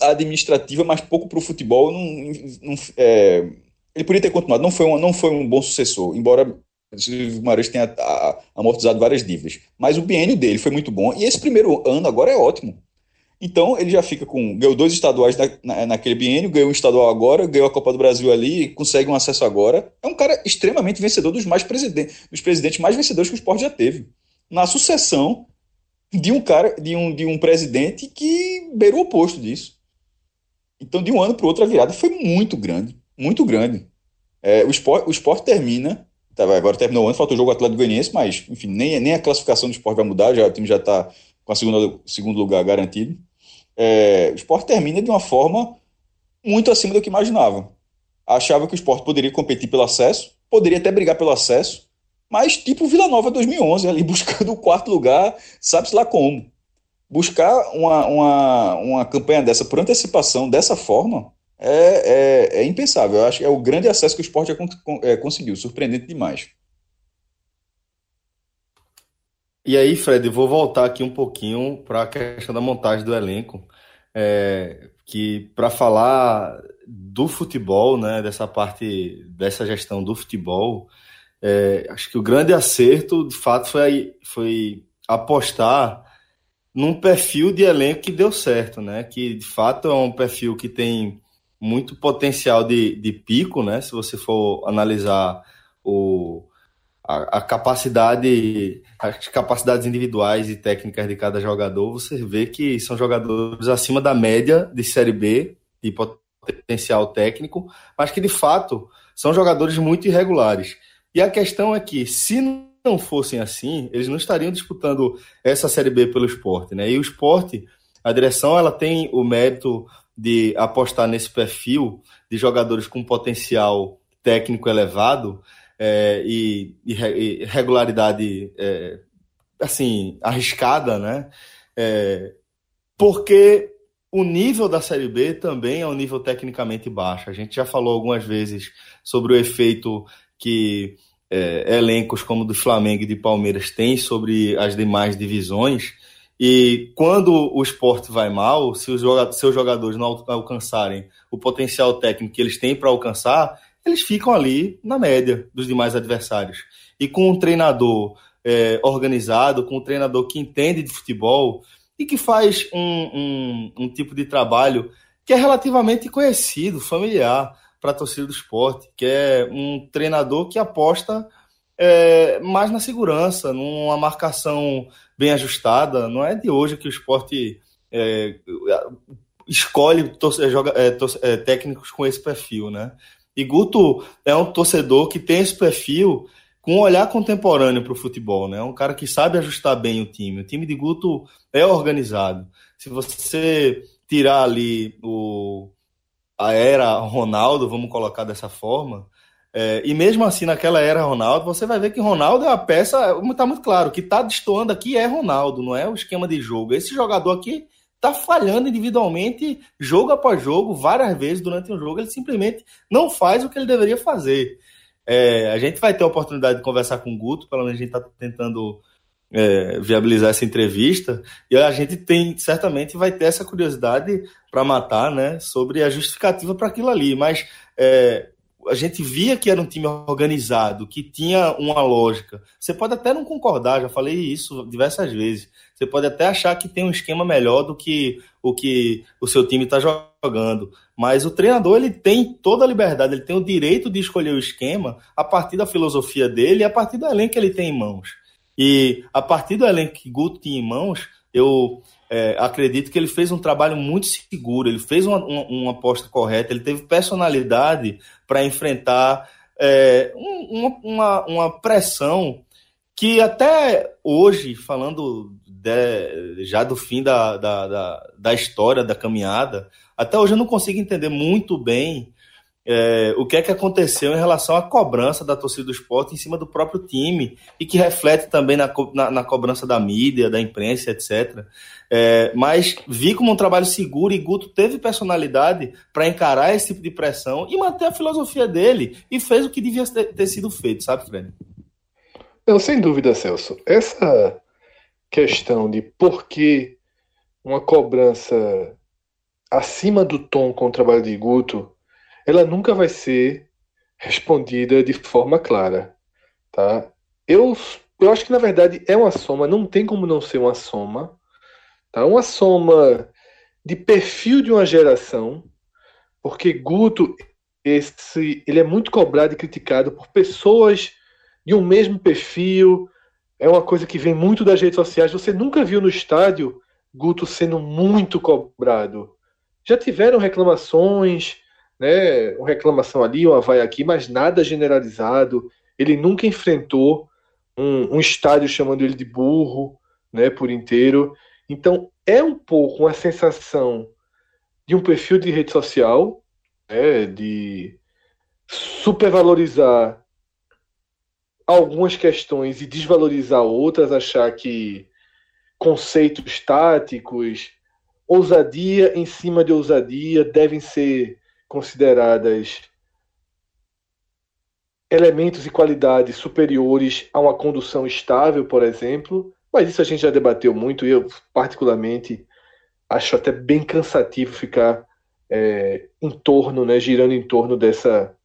administrativa, mas pouco para o futebol. Não, não é, ele poderia ter continuado, não foi, uma, não foi um bom sucessor, embora o Silvio Guimarães tenha amortizado várias dívidas. Mas o biênio dele foi muito bom, e esse primeiro ano agora é ótimo. Então ele já fica com. Ganhou dois estaduais na, na, naquele biênio, ganhou um estadual agora, ganhou a Copa do Brasil ali, consegue um acesso agora. É um cara extremamente vencedor dos mais presidentes, dos presidentes mais vencedores que o esporte já teve. Na sucessão de um cara, de um, de um presidente que beirou o oposto disso. Então, de um ano para o outro, a virada foi muito grande. Muito grande. É, o, esporte, o esporte termina. Tá, agora terminou o ano, falta o jogo Atlético Goianiense, mas, enfim, nem, nem a classificação do esporte vai mudar, já, o time já está com o segundo lugar garantido é, o esporte termina de uma forma muito acima do que imaginava. Achava que o esporte poderia competir pelo acesso, poderia até brigar pelo acesso, mas tipo Vila Nova 2011, ali buscando o quarto lugar, sabe-se lá como. Buscar uma, uma, uma campanha dessa por antecipação, dessa forma, é, é, é impensável. Eu acho que é o grande acesso que o esporte é, conseguiu, surpreendente demais. E aí, Fred, vou voltar aqui um pouquinho para a questão da montagem do elenco, é, que para falar do futebol, né, dessa parte, dessa gestão do futebol, é, acho que o grande acerto, de fato, foi, foi apostar num perfil de elenco que deu certo, né, que de fato é um perfil que tem muito potencial de, de pico, né, se você for analisar o a, a, capacidade, as capacidades individuais e técnicas de cada jogador, você vê que são jogadores acima da média de Série B, de potencial técnico, mas que de fato são jogadores muito irregulares. E a questão é que, se não fossem assim, eles não estariam disputando essa Série B pelo esporte. Né? E o esporte, a direção, ela tem o mérito de apostar nesse perfil de jogadores com potencial técnico elevado, é, e, e, regularidade é, assim arriscada, né? É, porque o nível da Série B também é um nível tecnicamente baixo. A gente já falou algumas vezes sobre o efeito que é, elencos como do Flamengo e de Palmeiras têm sobre as demais divisões. E quando o esporte vai mal, se os seus jogadores não alcançarem o potencial técnico que eles têm para alcançar, eles ficam ali na média dos demais adversários. E com um treinador é, organizado, com um treinador que entende de futebol e que faz um, um, um tipo de trabalho que é relativamente conhecido, familiar para a torcida do esporte, que é um treinador que aposta é, mais na segurança, numa marcação bem ajustada. Não é de hoje que o esporte é, escolhe joga, é, é, técnicos com esse perfil, né? E Guto é um torcedor que tem esse perfil com um olhar contemporâneo para o futebol, né? Um cara que sabe ajustar bem o time. O time de Guto é organizado. Se você tirar ali o, a era Ronaldo, vamos colocar dessa forma, é, e mesmo assim naquela era Ronaldo, você vai ver que Ronaldo é a peça, está muito claro, que está destoando aqui é Ronaldo, não é o esquema de jogo. Esse jogador aqui está falhando individualmente, jogo após jogo, várias vezes durante um jogo, ele simplesmente não faz o que ele deveria fazer. É, a gente vai ter a oportunidade de conversar com o Guto, pelo menos a gente está tentando é, viabilizar essa entrevista, e a gente tem, certamente, vai ter essa curiosidade para matar, né, sobre a justificativa para aquilo ali, mas é, a gente via que era um time organizado, que tinha uma lógica. Você pode até não concordar, já falei isso diversas vezes. Você pode até achar que tem um esquema melhor do que o que o seu time está jogando, mas o treinador ele tem toda a liberdade, ele tem o direito de escolher o esquema a partir da filosofia dele e a partir do elenco que ele tem em mãos. E a partir do elenco que Guto tinha em mãos, eu é, acredito que ele fez um trabalho muito seguro, ele fez uma, uma, uma aposta correta, ele teve personalidade para enfrentar é, uma, uma, uma, pressão que até hoje, falando de, já do fim da, da, da, da, história, da caminhada, até hoje eu não consigo entender muito bem é, o que é que aconteceu em relação à cobrança da torcida do esporte em cima do próprio time e que reflete também na, na, na cobrança da mídia, da imprensa, etc. É, mas vi como um trabalho seguro e Guto teve personalidade para encarar esse tipo de pressão e manter a filosofia dele e fez o que devia ter, ter sido feito, sabe, Fred? Não, sem dúvida, Celso. Essa questão de por que uma cobrança acima do tom com o trabalho de Guto, ela nunca vai ser respondida de forma clara, tá? Eu, eu acho que na verdade é uma soma, não tem como não ser uma soma, tá? Uma soma de perfil de uma geração, porque Guto esse, ele é muito cobrado e criticado por pessoas de um mesmo perfil. É uma coisa que vem muito das redes sociais. Você nunca viu no estádio Guto sendo muito cobrado. Já tiveram reclamações, né? Uma reclamação ali, uma vai aqui, mas nada generalizado. Ele nunca enfrentou um, um estádio chamando ele de burro, né? Por inteiro. Então é um pouco uma sensação de um perfil de rede social, né? De supervalorizar algumas questões e desvalorizar outras, achar que conceitos táticos, ousadia em cima de ousadia devem ser consideradas elementos e qualidades superiores a uma condução estável, por exemplo. Mas isso a gente já debateu muito e eu, particularmente, acho até bem cansativo ficar é, em torno, né, girando em torno dessa,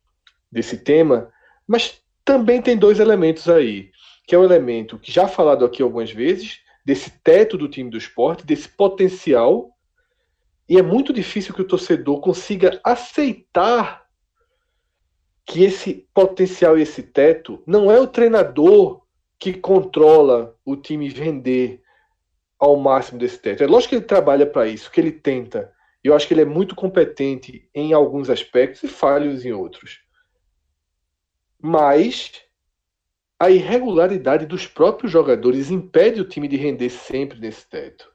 desse tema. Mas também tem dois elementos aí, que é o elemento que já falado aqui algumas vezes, desse teto do time do esporte, desse potencial, e é muito difícil que o torcedor consiga aceitar que esse potencial e esse teto não é o treinador que controla o time vender ao máximo desse teto. É lógico que ele trabalha para isso, que ele tenta. Eu acho que ele é muito competente em alguns aspectos e falhos em outros mas a irregularidade dos próprios jogadores impede o time de render sempre nesse teto.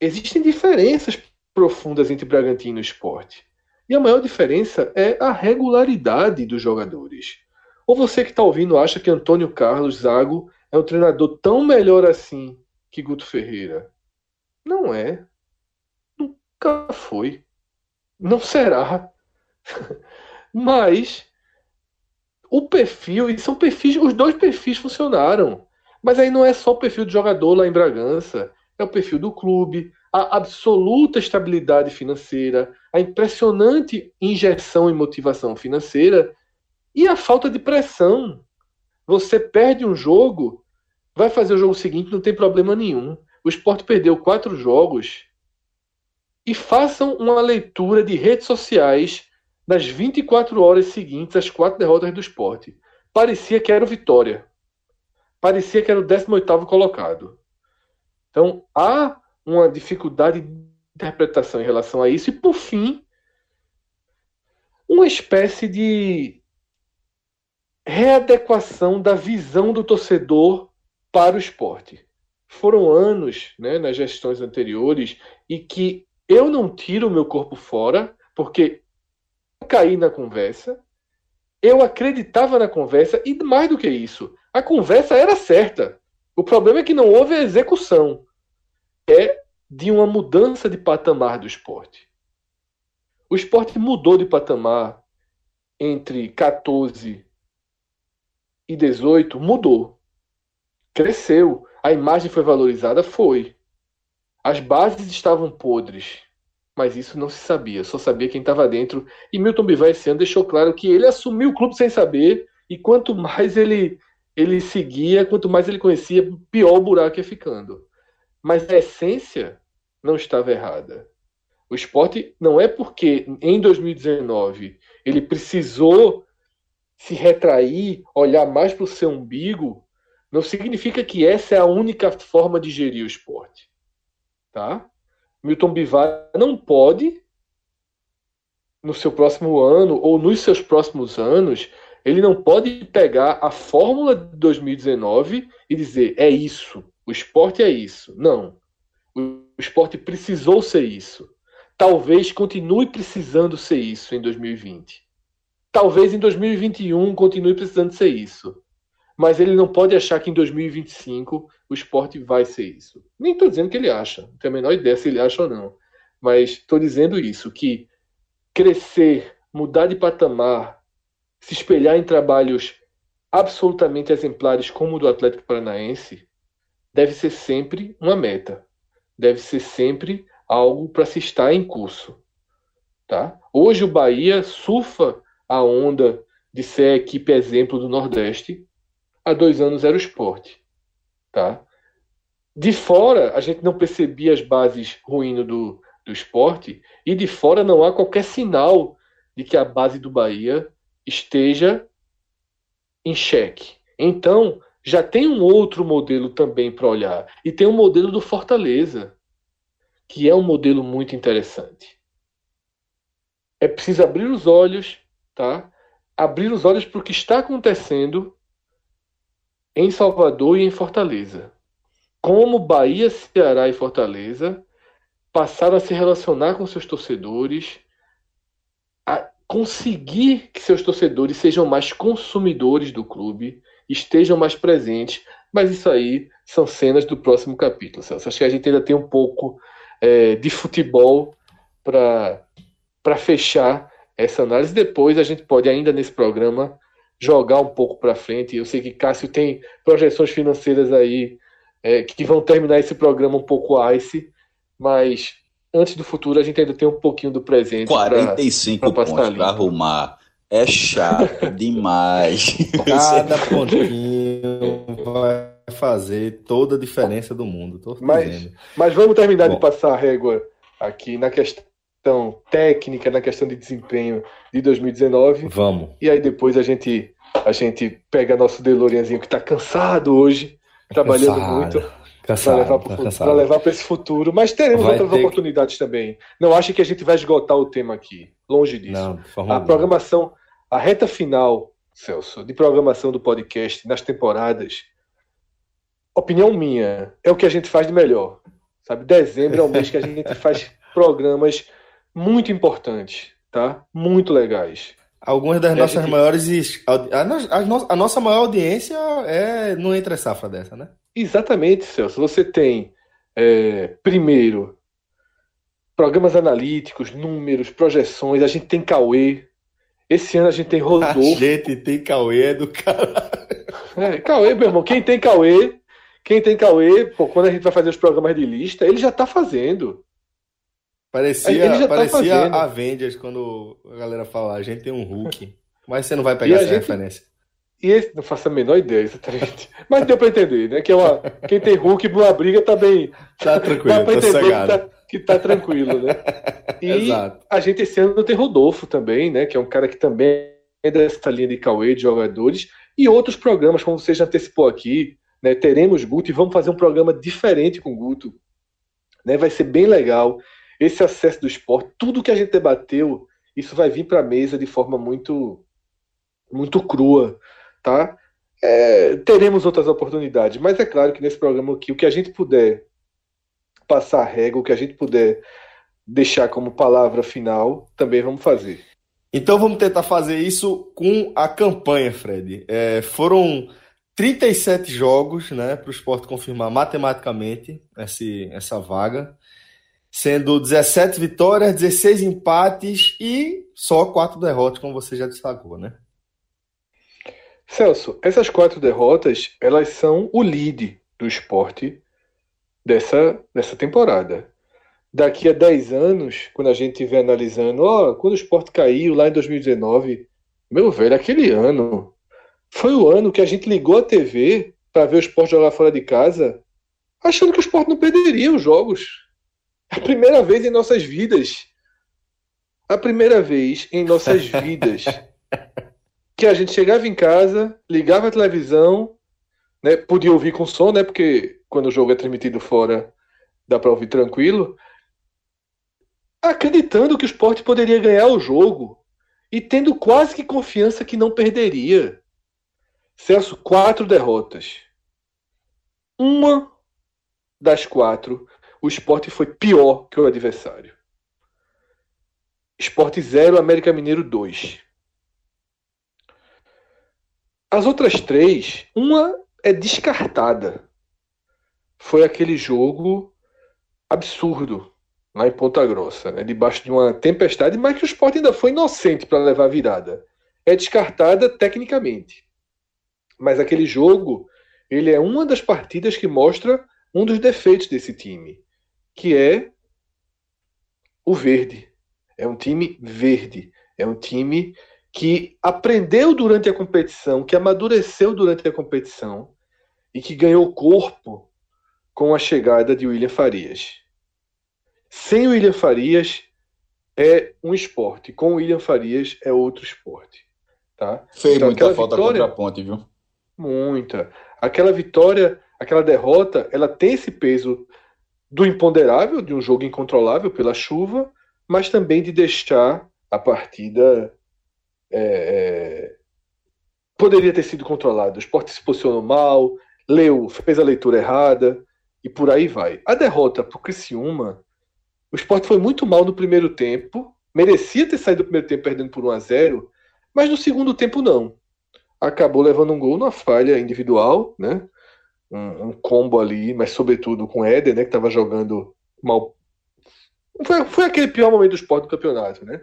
Existem diferenças profundas entre Bragantino e Esporte. E a maior diferença é a regularidade dos jogadores. Ou você que está ouvindo acha que Antônio Carlos Zago é um treinador tão melhor assim que Guto Ferreira? Não é. Nunca foi. Não será. Mas o perfil, e são perfis, os dois perfis funcionaram. Mas aí não é só o perfil do jogador lá em Bragança, é o perfil do clube, a absoluta estabilidade financeira, a impressionante injeção e motivação financeira e a falta de pressão. Você perde um jogo, vai fazer o jogo seguinte, não tem problema nenhum. O esporte perdeu quatro jogos. E façam uma leitura de redes sociais nas 24 horas seguintes às quatro derrotas do esporte. Parecia que era o Vitória. Parecia que era o 18 colocado. Então há uma dificuldade de interpretação em relação a isso. E por fim, uma espécie de readequação da visão do torcedor para o esporte. Foram anos né, nas gestões anteriores e que eu não tiro o meu corpo fora, porque caí na conversa, eu acreditava na conversa e mais do que isso, a conversa era certa. O problema é que não houve a execução. É de uma mudança de patamar do esporte. O esporte mudou de patamar entre 14 e 18, mudou. Cresceu. A imagem foi valorizada? Foi. As bases estavam podres mas isso não se sabia, só sabia quem estava dentro. E Milton Bivar esse ano deixou claro que ele assumiu o clube sem saber, e quanto mais ele, ele seguia, quanto mais ele conhecia, pior o buraco ia ficando. Mas a essência não estava errada. O esporte não é porque em 2019 ele precisou se retrair, olhar mais para o seu umbigo, não significa que essa é a única forma de gerir o esporte. Tá? Milton Bivar não pode, no seu próximo ano ou nos seus próximos anos, ele não pode pegar a fórmula de 2019 e dizer é isso, o esporte é isso. Não. O esporte precisou ser isso. talvez continue precisando ser isso em 2020. Talvez em 2021 continue precisando ser isso. Mas ele não pode achar que em 2025 o esporte vai ser isso. Nem estou dizendo que ele acha, não tenho a menor ideia se ele acha ou não. Mas estou dizendo isso, que crescer, mudar de patamar, se espelhar em trabalhos absolutamente exemplares como o do Atlético Paranaense, deve ser sempre uma meta. Deve ser sempre algo para se estar em curso. Tá? Hoje o Bahia surfa a onda de ser a equipe exemplo do Nordeste. Há dois anos era o esporte. Tá? De fora, a gente não percebia as bases ruindo do, do esporte, e de fora não há qualquer sinal de que a base do Bahia esteja em xeque. Então, já tem um outro modelo também para olhar. E tem um modelo do Fortaleza, que é um modelo muito interessante. É preciso abrir os olhos, tá? Abrir os olhos para o que está acontecendo em Salvador e em Fortaleza. Como Bahia, Ceará e Fortaleza passaram a se relacionar com seus torcedores, a conseguir que seus torcedores sejam mais consumidores do clube, estejam mais presentes, mas isso aí são cenas do próximo capítulo. Celso. Acho que a gente ainda tem um pouco é, de futebol para fechar essa análise. Depois a gente pode, ainda nesse programa, jogar um pouco para frente. Eu sei que Cássio tem projeções financeiras aí é, que vão terminar esse programa um pouco ice, mas antes do futuro a gente ainda tem um pouquinho do presente. 45 pra, pra pontos para arrumar. É chato demais. Cada pontinho vai fazer toda a diferença do mundo. Tô mas, mas vamos terminar Bom. de passar a régua aqui na questão técnica, na questão de desempenho de 2019. Vamos. E aí depois a gente a gente pega nosso DeLoreanzinho que está cansado hoje, trabalhando cansado. muito. Para levar para esse futuro, mas teremos vai outras oportunidades que... também. Não acho que a gente vai esgotar o tema aqui, longe disso. Não, a programação, a reta final, Celso, de programação do podcast nas temporadas, opinião minha, é o que a gente faz de melhor. Sabe, dezembro é o mês que a gente faz programas muito importantes, tá? Muito legais. Algumas das nossas gente... maiores. A, a, a, nossa maior audiência é no entre safra dessa, né? Exatamente, Celso. Você tem, é, primeiro, programas analíticos, números, projeções. A gente tem Cauê. Esse ano a gente tem Rodolfo. A gente tem Cauê é do caralho. É, Cauê, meu irmão. Quem tem Cauê, quem tem Cauê, pô, quando a gente vai fazer os programas de lista, ele já tá fazendo. Parecia, tá parecia tá Avengers quando a galera fala, a gente tem um Hulk. Mas você não vai pegar essa gente, referência. E esse, não faço a menor ideia, exatamente. Mas deu para entender, né? Que é uma, quem tem Hulk numa briga também. Tá tranquilo, dá pra entender que tá, que tá, tranquilo, né? E Exato. a gente esse ano tem Rodolfo também, né? Que é um cara que também é dessa linha de Cauê de jogadores. E outros programas, como você já antecipou aqui, né? Teremos Guto e vamos fazer um programa diferente com o Guto. Né? Vai ser bem legal. Esse acesso do esporte, tudo que a gente debateu, isso vai vir para a mesa de forma muito, muito crua tá? É, teremos outras oportunidades, mas é claro que nesse programa aqui, o que a gente puder passar a régua, o que a gente puder deixar como palavra final, também vamos fazer. Então vamos tentar fazer isso com a campanha, Fred. É, foram 37 jogos né, para o esporte confirmar matematicamente esse, essa vaga, sendo 17 vitórias, 16 empates e só quatro derrotas, como você já destacou, né? Celso, essas quatro derrotas, elas são o lead do esporte dessa, dessa temporada. Daqui a 10 anos, quando a gente estiver analisando, ó, quando o esporte caiu lá em 2019, meu velho, aquele ano foi o ano que a gente ligou a TV para ver o esporte jogar fora de casa, achando que o esporte não perderia os jogos. A primeira vez em nossas vidas. A primeira vez em nossas vidas que a gente chegava em casa, ligava a televisão, né, podia ouvir com som, né, porque quando o jogo é transmitido fora dá para ouvir tranquilo, acreditando que o esporte poderia ganhar o jogo e tendo quase que confiança que não perderia. Celso, quatro derrotas. Uma das quatro, o esporte foi pior que o adversário. Esporte 0, América Mineiro 2. As outras três, uma é descartada. Foi aquele jogo absurdo lá em Ponta Grossa, né? debaixo de uma tempestade, mas que o esporte ainda foi inocente para levar a virada. É descartada tecnicamente. Mas aquele jogo, ele é uma das partidas que mostra um dos defeitos desse time, que é o verde. É um time verde. É um time que aprendeu durante a competição, que amadureceu durante a competição e que ganhou corpo com a chegada de William Farias. Sem William Farias é um esporte, com William Farias é outro esporte. Tá? Fez então, muita falta vitória, contra a ponte, viu? Muita. Aquela vitória, aquela derrota, ela tem esse peso do imponderável, de um jogo incontrolável pela chuva, mas também de deixar a partida. É, é, poderia ter sido controlada. O esporte se posicionou mal, leu, fez a leitura errada e por aí vai. A derrota para o Criciúma, o esporte foi muito mal no primeiro tempo, merecia ter saído do primeiro tempo perdendo por 1 a 0 mas no segundo tempo não. Acabou levando um gol numa falha individual, né? Um, um combo ali, mas sobretudo com o Éder, né? Que estava jogando mal. Foi, foi aquele pior momento do esporte do campeonato, né?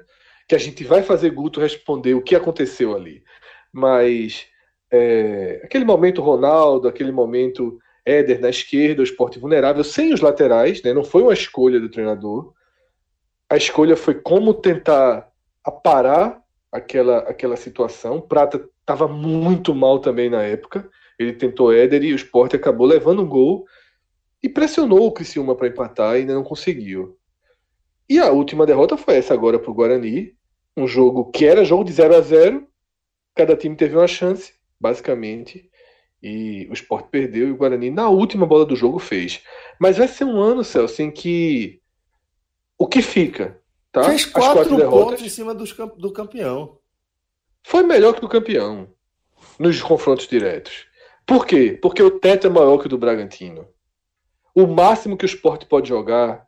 Que a gente vai fazer Guto responder o que aconteceu ali. Mas é, aquele momento Ronaldo, aquele momento Éder na esquerda, o esporte vulnerável, sem os laterais, né? não foi uma escolha do treinador. A escolha foi como tentar aparar aquela, aquela situação. Prata estava muito mal também na época. Ele tentou Éder e o esporte acabou levando um gol e pressionou o Criciúma para empatar e ainda não conseguiu. E a última derrota foi essa agora para o Guarani. Um jogo que era jogo de 0 a 0 Cada time teve uma chance, basicamente. E o Sport perdeu e o Guarani, na última bola do jogo, fez. Mas vai ser um ano, Celso, em que o que fica? Tá? Fez quatro, quatro derrotas, pontos em cima dos, do campeão. Foi melhor que o campeão nos confrontos diretos. Por quê? Porque o teto é maior que o do Bragantino. O máximo que o Sport pode jogar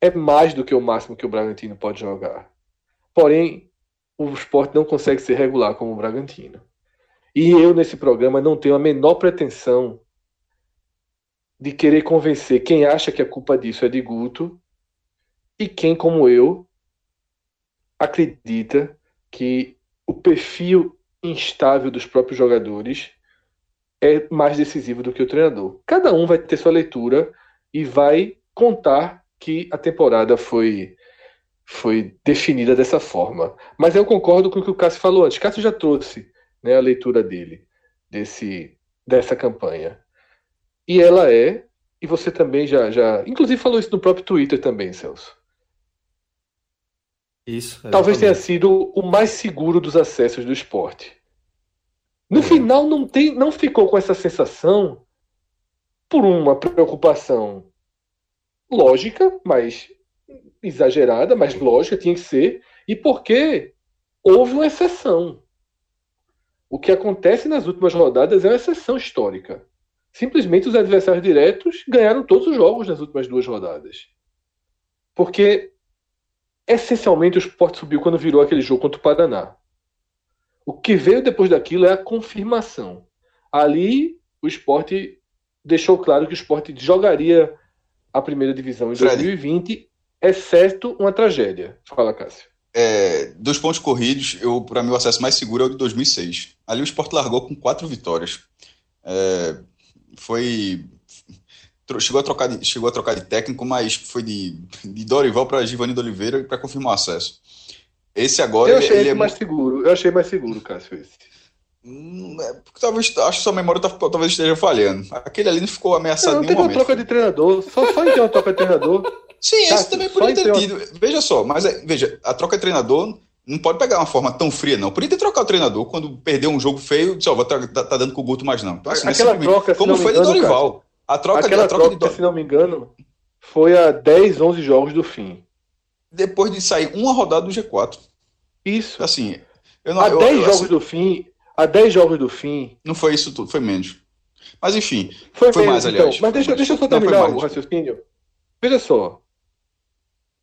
é mais do que o máximo que o Bragantino pode jogar. Porém, o Sport não consegue ser regular como o Bragantino. E eu, nesse programa, não tenho a menor pretensão de querer convencer quem acha que a culpa disso é de Guto e quem, como eu, acredita que o perfil instável dos próprios jogadores é mais decisivo do que o treinador. Cada um vai ter sua leitura e vai contar que a temporada foi foi definida dessa forma. Mas eu concordo com o que o Cássio falou antes. Cássio já trouxe né, a leitura dele, desse, dessa campanha. E ela é, e você também já, já. Inclusive falou isso no próprio Twitter também, Celso. Isso. Exatamente. Talvez tenha sido o mais seguro dos acessos do esporte. No é. final, não, tem, não ficou com essa sensação por uma preocupação lógica, mas exagerada, mas lógica, tinha que ser, e porque houve uma exceção. O que acontece nas últimas rodadas é uma exceção histórica. Simplesmente os adversários diretos ganharam todos os jogos nas últimas duas rodadas. Porque, essencialmente, o esporte subiu quando virou aquele jogo contra o Paraná. O que veio depois daquilo é a confirmação. Ali, o esporte deixou claro que o esporte jogaria a primeira divisão em Fred. 2020, exceto uma tragédia. Fala, Cássio é, dos pontos corridos, eu para mim o acesso mais seguro é o de 2006. Ali o Sport largou com quatro vitórias. É, foi chegou a trocar de, chegou a trocar de técnico, mas foi de, de Dorival para Givanni Oliveira para confirmar o acesso. Esse agora eu achei ele, ele é mais seguro. Eu achei mais seguro, Cássio. Esse. Hum, é, talvez acho que sua memória tá, talvez esteja falhando. Aquele ali não ficou ameaçado não, não teve uma troca de treinador. Só, só então uma troca de treinador. Sim, esse também poderia ter tido. Veja só, mas é, veja, a troca de treinador não pode pegar uma forma tão fria, não. Podia ter trocado o treinador quando perdeu um jogo feio, disse, ó, tá, tá, tá, dando com o Guto mais não. Então, assim, Aquela troca, como foi engano, de Dorival. Cara, a troca, Aquela a troca, troca de, se não me engano, foi a 10, 11 jogos do fim. Depois de sair uma rodada do G4. Isso. Assim, eu não, a eu, 10 eu, jogos assim, do fim, a 10 jogos do fim. Não foi isso tudo, foi menos. Mas enfim, foi, foi menos, mais, então. aliás. Mas deixa, deixa eu só terminar o raciocínio. Veja só,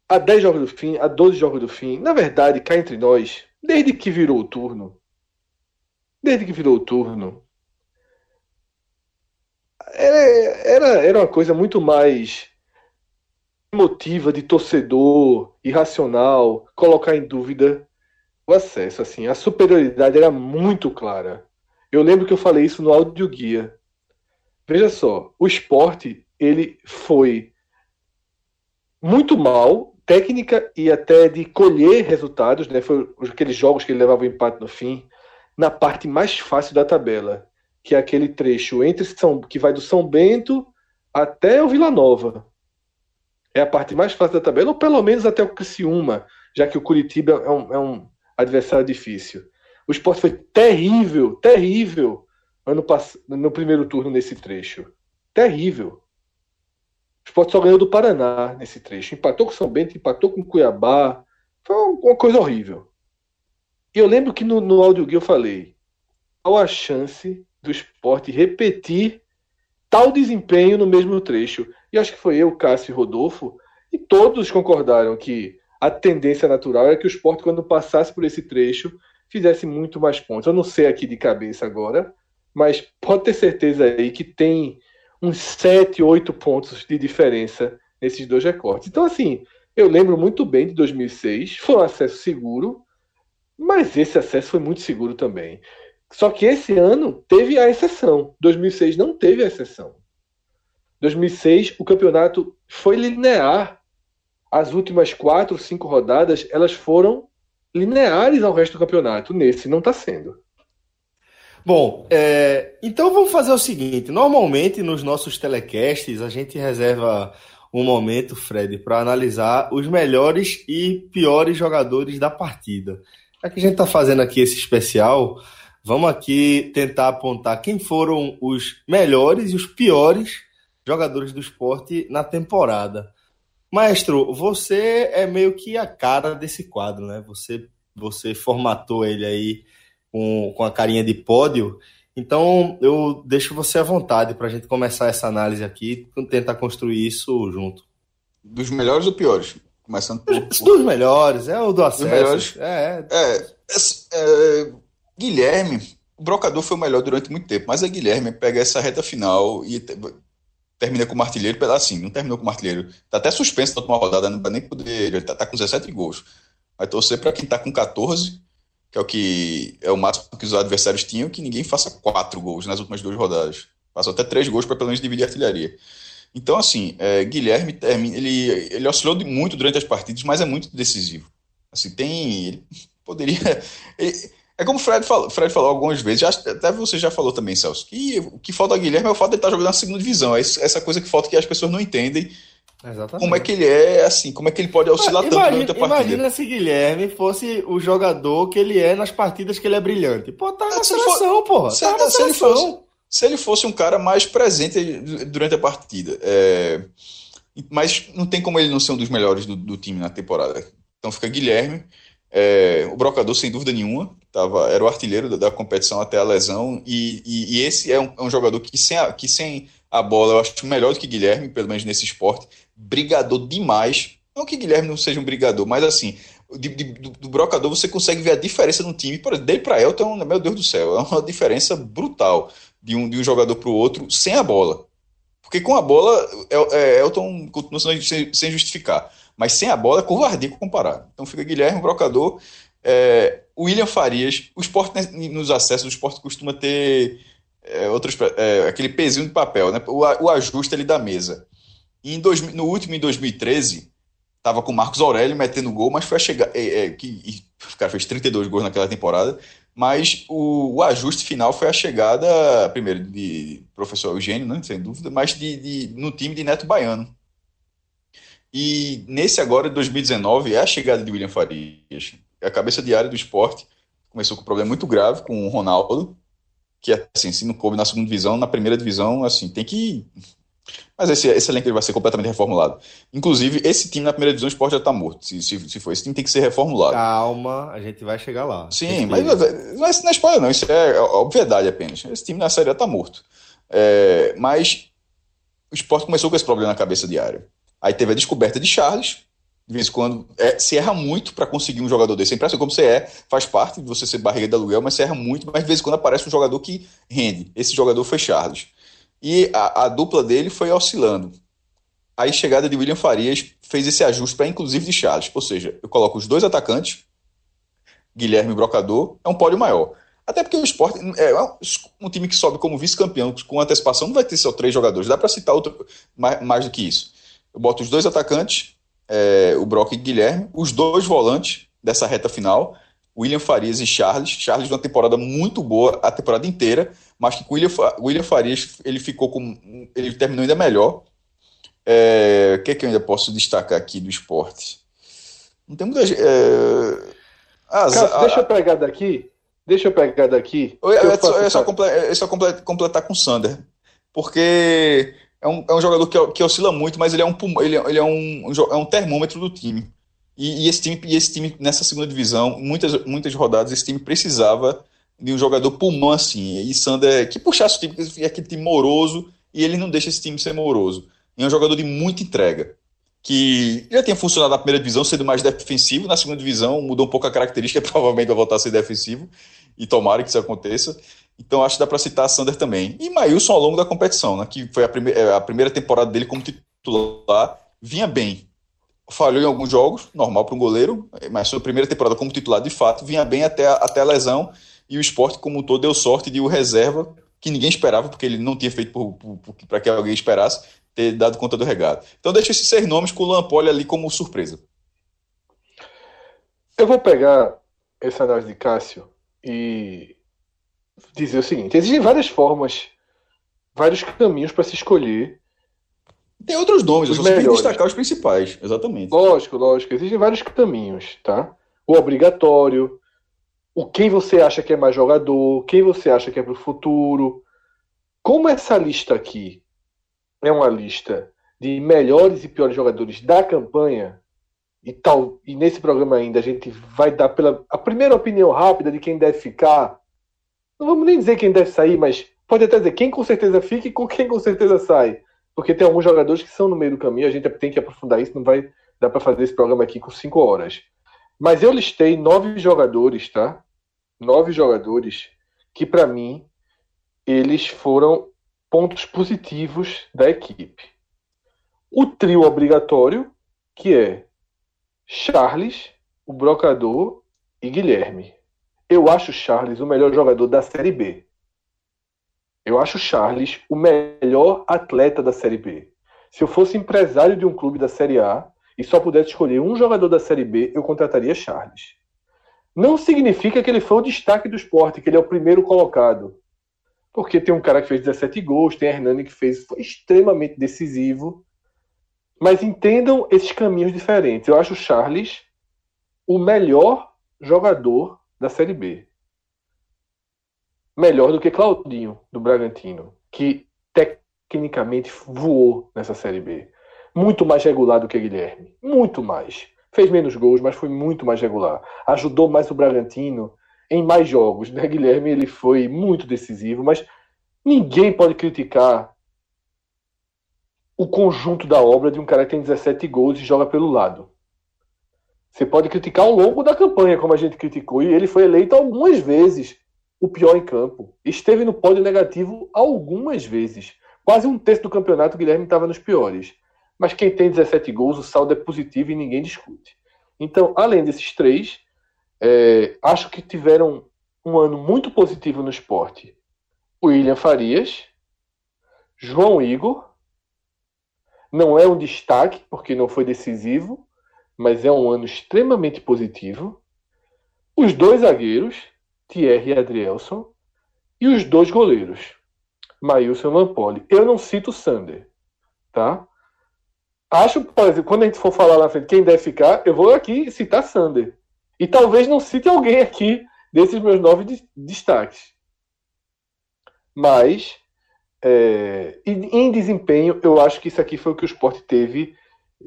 a 10 jogos do fim, a 12 jogos do fim, na verdade, cá entre nós, desde que virou o turno, desde que virou o turno, era, era, era uma coisa muito mais emotiva de torcedor, irracional, colocar em dúvida o acesso. Assim, a superioridade era muito clara. Eu lembro que eu falei isso no áudio guia. Veja só, o esporte ele foi muito mal, técnica e até de colher resultados, né? Foi aqueles jogos que ele levava o empate no fim, na parte mais fácil da tabela, que é aquele trecho entre São, que vai do São Bento até o Vila Nova. É a parte mais fácil da tabela, ou pelo menos até o Criciúma, já que o Curitiba é um, é um adversário difícil. O esporte foi terrível, terrível ano no primeiro turno nesse trecho. Terrível. O esporte só ganhou do Paraná nesse trecho. Empatou com São Bento, empatou com Cuiabá. Foi uma coisa horrível. E eu lembro que no, no áudio eu falei: qual a chance do esporte repetir tal desempenho no mesmo trecho? E acho que foi eu, Cássio e Rodolfo, e todos concordaram que a tendência natural era que o esporte, quando passasse por esse trecho, fizesse muito mais pontos. Eu não sei aqui de cabeça agora, mas pode ter certeza aí que tem uns 7, 8 pontos de diferença nesses dois recortes. Então, assim, eu lembro muito bem de 2006, foi um acesso seguro, mas esse acesso foi muito seguro também. Só que esse ano teve a exceção. 2006 não teve a exceção. 2006 o campeonato foi linear. As últimas quatro, cinco rodadas elas foram lineares ao resto do campeonato. Nesse não está sendo. Bom, é, então vamos fazer o seguinte: normalmente nos nossos telecasts a gente reserva um momento, Fred, para analisar os melhores e piores jogadores da partida. Já que a gente está fazendo aqui esse especial, vamos aqui tentar apontar quem foram os melhores e os piores jogadores do esporte na temporada. Maestro, você é meio que a cara desse quadro, né? Você, você formatou ele aí com, com a carinha de pódio. Então eu deixo você à vontade para a gente começar essa análise aqui, tentar construir isso junto. Dos melhores ou piores? Começando por. Dos melhores, é o do acesso. Dos melhores. É, é, é, é, Guilherme, o Brocador foi o melhor durante muito tempo, mas a Guilherme pega essa reta final e termina com o artilheiro, assim, não terminou com o artilheiro. Tá até suspenso na última rodada, não vai nem poder. Ele tá, tá com 17 gols. Vai torcer para quem tá com 14, que é o que é o máximo que os adversários tinham, que ninguém faça quatro gols nas últimas duas rodadas. Passou até três gols para pelo menos dividir a artilharia. Então, assim, é, Guilherme termina, ele, ele oscilou muito durante as partidas, mas é muito decisivo. Assim, tem. Ele poderia. Ele, é como o Fred falou, Fred falou algumas vezes, já, até você já falou também, Celso, que o que falta a Guilherme é o fato de ele estar jogando na segunda divisão. É essa coisa que falta que as pessoas não entendem. Exatamente. Como é que ele é, assim, como é que ele pode oscilar tanto durante a partida. Imagina se Guilherme fosse o jogador que ele é nas partidas que ele é brilhante. Pô, tá na é, seleção, for, porra. Se, tá na se ele fosse, se ele fosse um cara mais presente durante a partida. É, mas não tem como ele não ser um dos melhores do, do time na temporada. Então fica Guilherme. É, o Brocador, sem dúvida nenhuma, tava, era o artilheiro da, da competição até a lesão, e, e, e esse é um, é um, jogador que sem, a, que sem a bola eu acho melhor do que Guilherme, pelo menos nesse esporte, brigador demais. Não que Guilherme não seja um brigador, mas assim, de, de, do, do, brocador você consegue ver a diferença no time. Por exemplo, dele para Elton, meu Deus do céu, é uma diferença brutal de um, de um jogador para o outro sem a bola. Porque com a bola, é, Elton continua sem justificar. Mas sem a bola é covardia comparado. Então fica Guilherme, brocador. É, William Farias, o esporte nos acessos, o esporte costuma ter é, outros, é, aquele pezinho de papel, né? o, o ajuste ali da mesa. E em dois, no último, em 2013, tava com o Marcos Aurélio metendo gol, mas foi a chegar. É, é, que, o cara fez 32 gols naquela temporada, mas o, o, ajuste final foi a chegada, primeiro, de professor Eugênio, né, sem dúvida, mas de, de, no time de Neto Baiano. E nesse agora, de 2019, é a chegada de William Farias. A cabeça de área do esporte começou com um problema muito grave com o Ronaldo, que assim, se não coube na segunda divisão, na primeira divisão, assim, tem que mas esse, esse elenco ele vai ser completamente reformulado. Inclusive, esse time na primeira divisão, o esporte já está morto. Se, se, se for, esse time tem que ser reformulado. Calma, a gente vai chegar lá. Sim, mas não é, não é spoiler, não. Isso é obviedade apenas. Esse time na série está morto. É, mas o esporte começou com esse problema na cabeça de área. Aí teve a descoberta de Charles, de vez em quando, é, se erra muito para conseguir um jogador desse. É impressionante como você é, faz parte de você ser barriga de aluguel, mas você erra muito, mas de vez em quando aparece um jogador que rende. Esse jogador foi Charles. E a, a dupla dele foi oscilando. Aí chegada de William Farias fez esse ajuste para inclusive de Charles. Ou seja, eu coloco os dois atacantes, Guilherme Brocador, é um pódio maior. Até porque o esporte é um time que sobe como vice-campeão com antecipação, não vai ter só três jogadores, dá para citar outro mais, mais, do que isso. Eu boto os dois atacantes, é, o Brock e o Guilherme, os dois volantes dessa reta final, William Farias e Charles. Charles uma temporada muito boa a temporada inteira, mas que o William, William Farias ele ficou com. ele terminou ainda melhor. É, o que é que eu ainda posso destacar aqui do esporte? Não tem muita. É, as, Cara, a, deixa eu pegar daqui. Deixa eu pegar daqui. Eu, eu, só, eu só, comple, só completar com o Sander. Porque é um, é um jogador que, que oscila muito, mas ele é um, ele, ele é um, é um termômetro do time. E, e, esse time, e esse time, nessa segunda divisão, muitas, muitas rodadas, esse time precisava de um jogador pulmão assim. E Sander, que puxasse o time, é aquele time moroso, e ele não deixa esse time ser moroso. E é um jogador de muita entrega. Que já tinha funcionado na primeira divisão, sendo mais defensivo, na segunda divisão mudou um pouco a característica, provavelmente vai voltar a ser defensivo, e tomara que isso aconteça. Então acho que dá para citar Sander também. E Maílson ao longo da competição, né, que foi a, prime é, a primeira temporada dele como titular, vinha bem falhou em alguns jogos, normal para um goleiro, mas sua primeira temporada como titular de fato vinha bem até a, até a lesão e o esporte como um todo deu sorte de o reserva, que ninguém esperava, porque ele não tinha feito para que alguém esperasse, ter dado conta do regado. Então deixa esses seis nomes com o Lampoli ali como surpresa. Eu vou pegar essa análise de Cássio e dizer o seguinte: existem várias formas, vários caminhos para se escolher tem outros nomes, eu só queria destacar os principais, exatamente. Lógico, lógico. Existem vários caminhos, tá? O obrigatório, o quem você acha que é mais jogador, quem você acha que é para o futuro. Como essa lista aqui é uma lista de melhores e piores jogadores da campanha, e tal, e nesse programa ainda a gente vai dar pela a primeira opinião rápida de quem deve ficar. Não vamos nem dizer quem deve sair, mas pode até dizer quem com certeza fica e com quem com certeza sai porque tem alguns jogadores que são no meio do caminho, a gente tem que aprofundar isso, não vai dar para fazer esse programa aqui com cinco horas. Mas eu listei nove jogadores, tá? Nove jogadores que, para mim, eles foram pontos positivos da equipe. O trio obrigatório, que é Charles, o Brocador e Guilherme. Eu acho Charles o melhor jogador da Série B. Eu acho Charles o melhor atleta da Série B. Se eu fosse empresário de um clube da Série A e só pudesse escolher um jogador da Série B, eu contrataria Charles. Não significa que ele foi o destaque do esporte, que ele é o primeiro colocado. Porque tem um cara que fez 17 gols, tem Hernani que fez, foi extremamente decisivo. Mas entendam esses caminhos diferentes. Eu acho Charles o melhor jogador da Série B melhor do que Claudinho, do Bragantino, que tecnicamente voou nessa Série B. Muito mais regular do que Guilherme. Muito mais. Fez menos gols, mas foi muito mais regular. Ajudou mais o Bragantino em mais jogos. Né? Guilherme ele foi muito decisivo, mas ninguém pode criticar o conjunto da obra de um cara que tem 17 gols e joga pelo lado. Você pode criticar ao longo da campanha, como a gente criticou, e ele foi eleito algumas vezes o pior em campo. Esteve no pódio negativo algumas vezes. Quase um terço do campeonato, o Guilherme estava nos piores. Mas quem tem 17 gols, o saldo é positivo e ninguém discute. Então, além desses três, é, acho que tiveram um ano muito positivo no esporte. William Farias, João Igor, não é um destaque, porque não foi decisivo, mas é um ano extremamente positivo. Os dois zagueiros, Thierry e Adrielson, e os dois goleiros, Maílson e Lampoli. Eu não cito o Sander, tá? Acho, por exemplo, quando a gente for falar na frente quem deve ficar, eu vou aqui citar Sander. E talvez não cite alguém aqui desses meus nove de, destaques. Mas, é, em desempenho, eu acho que isso aqui foi o que o esporte teve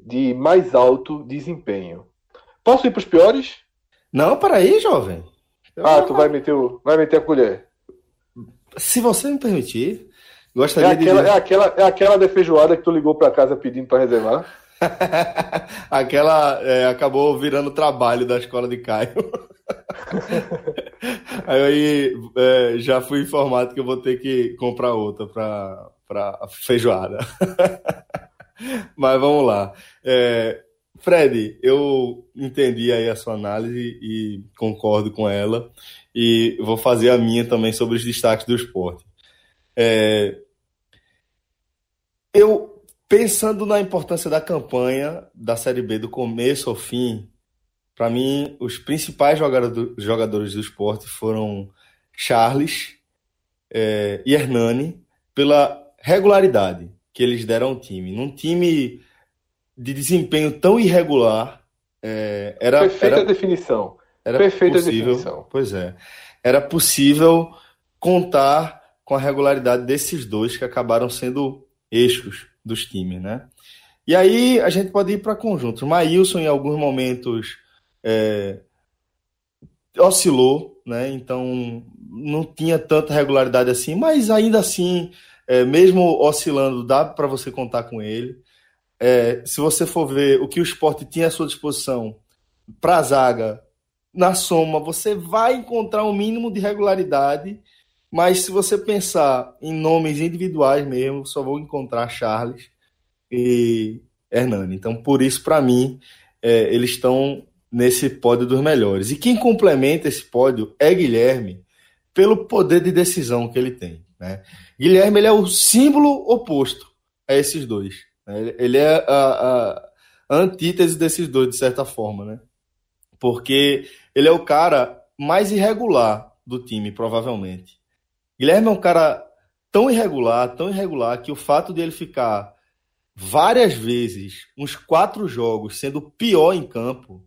de mais alto desempenho. Posso ir para os piores? Não, para aí, jovem. Ah, tu vai meter, o, vai meter a colher. Se você me permitir, gostaria é aquela, de. É aquela, é aquela defeijoada que tu ligou para casa pedindo para reservar. Aquela é, acabou virando trabalho da escola de Caio. aí é, já fui informado que eu vou ter que comprar outra para feijoada. Mas vamos lá. É, Fred, eu entendi aí a sua análise e concordo com ela. E vou fazer a minha também sobre os destaques do esporte. É, eu, pensando na importância da campanha da Série B do começo ao fim, para mim, os principais jogadores do esporte foram Charles é, e Hernani, pela regularidade que eles deram ao time. Num time de desempenho tão irregular, é, era. Perfeita era, definição. Era Perfeita possível, definição. Pois é. Era possível contar com a regularidade desses dois que acabaram sendo eixos dos times, né? E aí a gente pode ir para conjuntos. Maílson, em alguns momentos, é, oscilou, né? Então não tinha tanta regularidade assim, mas ainda assim, é, mesmo oscilando, dá para você contar com ele. É, se você for ver o que o esporte tinha à sua disposição para a zaga, na soma, você vai encontrar um mínimo de regularidade, mas se você pensar em nomes individuais mesmo, só vou encontrar Charles e Hernani. Então, por isso, para mim, é, eles estão nesse pódio dos melhores. E quem complementa esse pódio é Guilherme, pelo poder de decisão que ele tem. Né? Guilherme ele é o símbolo oposto a esses dois. Né? Ele é a, a, antítese desses dois, de certa forma. Né? Porque ele é o cara mais irregular do time, provavelmente. Guilherme é um cara tão irregular, tão irregular, que o fato de ele ficar várias vezes, uns quatro jogos, sendo pior em campo,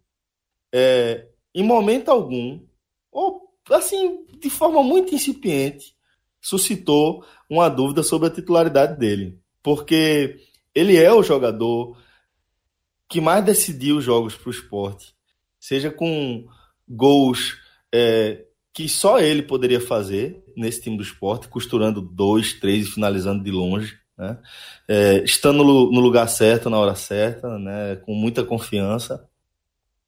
é, em momento algum, ou assim, de forma muito incipiente, suscitou uma dúvida sobre a titularidade dele. Porque ele é o jogador que mais decidiu os jogos para o esporte, seja com gols é, que só ele poderia fazer nesse time do esporte, costurando dois, três e finalizando de longe, né? É, estando no, no, lugar certo, na hora certa, né? com muita confiança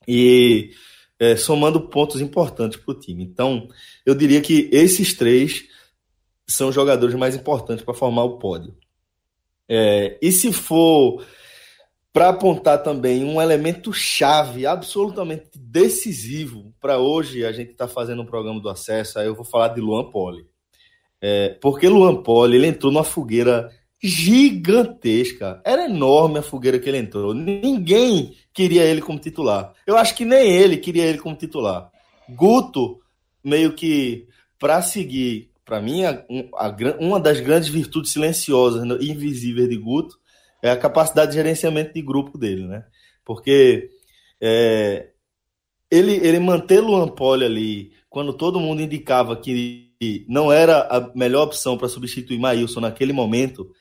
e é, somando pontos importantes para o time. Então, eu diria que esses três são jogadores mais importantes para formar o pódio. É, e se for para apontar também um elemento chave, absolutamente decisivo para hoje a gente está fazendo um programa do acesso, aí eu vou falar de Luan Poli. É, porque Luan Poli ele entrou numa fogueira gigantesca. Era enorme a fogueira que ele entrou. Ninguém queria ele como titular. Eu acho que nem ele queria ele como titular. Guto, meio que para seguir, para mim, a, a, uma das grandes virtudes silenciosas e invisíveis de Guto é a capacidade de gerenciamento de grupo dele, né? Porque é, ele, ele manter Luan Poli ali, quando todo mundo indicava que não era a melhor opção para substituir Maílson naquele momento,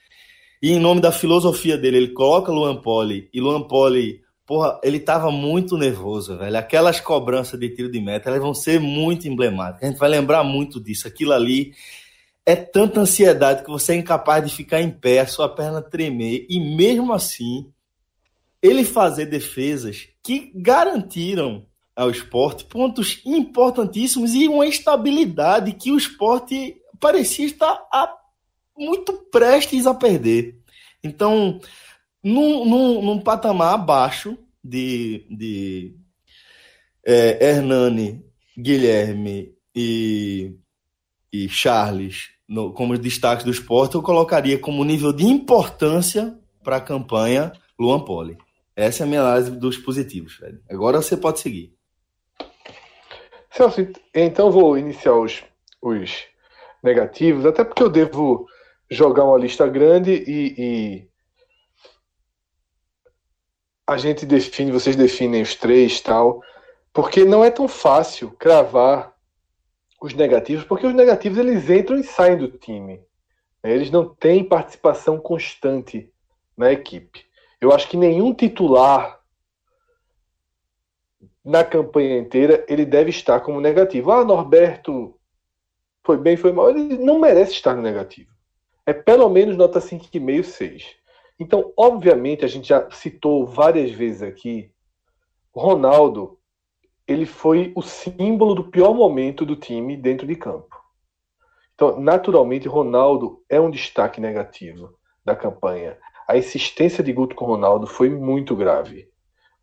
e em nome da filosofia dele, ele coloca Luan Poli, e Luan Poli, porra, ele tava muito nervoso, velho. Aquelas cobranças de tiro de meta, elas vão ser muito emblemáticas. A gente vai lembrar muito disso. Aquilo ali é tanta ansiedade que você é incapaz de ficar em pé, sua perna tremer, e mesmo assim, ele fazer defesas que garantiram ao esporte pontos importantíssimos e uma estabilidade que o esporte parecia estar a, muito prestes a perder. Então, num, num, num patamar abaixo de, de é, Hernani, Guilherme e, e Charles no, como destaques do esporte, eu colocaria como nível de importância para a campanha Luan Poli. Essa é a minha análise dos positivos, Fred. Agora você pode seguir. Celso, então vou iniciar os, os negativos, até porque eu devo jogar uma lista grande e, e a gente define, vocês definem os três tal, porque não é tão fácil cravar os negativos, porque os negativos eles entram e saem do time. Né? Eles não têm participação constante na equipe. Eu acho que nenhum titular na campanha inteira ele deve estar como negativo. Ah, Norberto foi bem, foi mal. Ele não merece estar no negativo. É pelo menos nota 5,5, 6. Então, obviamente, a gente já citou várias vezes aqui, Ronaldo, ele foi o símbolo do pior momento do time dentro de campo. Então, naturalmente, Ronaldo é um destaque negativo da campanha. A insistência de Guto com Ronaldo foi muito grave.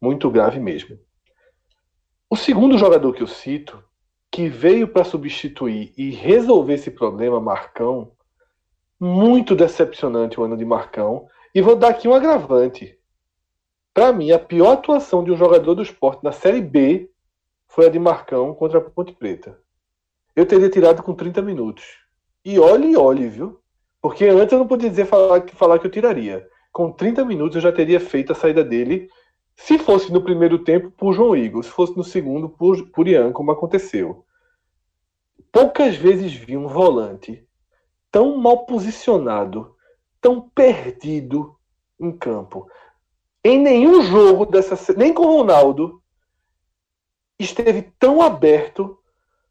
Muito grave mesmo. O segundo jogador que eu cito, que veio para substituir e resolver esse problema, Marcão, muito decepcionante o ano de Marcão. E vou dar aqui um agravante. Para mim, a pior atuação de um jogador do esporte na Série B foi a de Marcão contra a Ponte Preta. Eu teria tirado com 30 minutos. E olhe, olhe, viu? Porque antes eu não podia dizer falar, falar que eu tiraria. Com 30 minutos eu já teria feito a saída dele. Se fosse no primeiro tempo, por João Igor. Se fosse no segundo, por, por Ian, como aconteceu. Poucas vezes vi um volante tão mal posicionado, tão perdido em campo. Em nenhum jogo dessa. Nem com o Ronaldo esteve tão aberto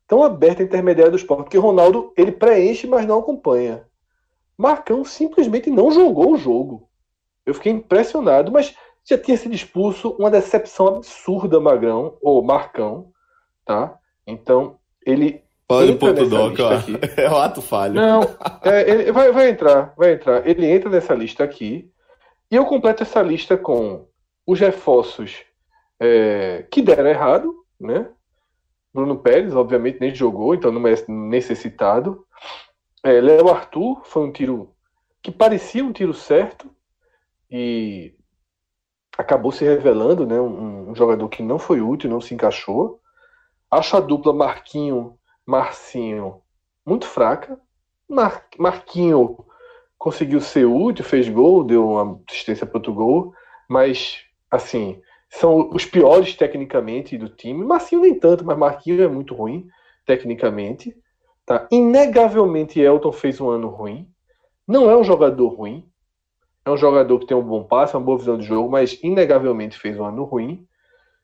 tão aberta a intermediária do esporte, porque Ronaldo ele preenche, mas não acompanha. Marcão simplesmente não jogou o jogo. Eu fiquei impressionado, mas já tinha sido expulso, uma decepção absurda, Magrão, ou Marcão, tá? Então, ele. Pode ponto doc, ó. É o ato falho. Não, é, ele vai, vai entrar, vai entrar. Ele entra nessa lista aqui, e eu completo essa lista com os reforços é, que deram errado, né? Bruno Pérez, obviamente, nem jogou, então não é necessitado. É, Léo Arthur foi um tiro que parecia um tiro certo e acabou se revelando né, um, um jogador que não foi útil, não se encaixou. Acho a dupla Marquinho, Marcinho muito fraca. Mar, Marquinho conseguiu ser útil, fez gol, deu uma assistência para outro gol, mas assim, são os piores tecnicamente do time. Marcinho nem tanto, mas Marquinhos é muito ruim tecnicamente. Tá? Inegavelmente Elton fez um ano ruim. Não é um jogador ruim. É um jogador que tem um bom passe, uma boa visão de jogo, mas inegavelmente fez um ano ruim.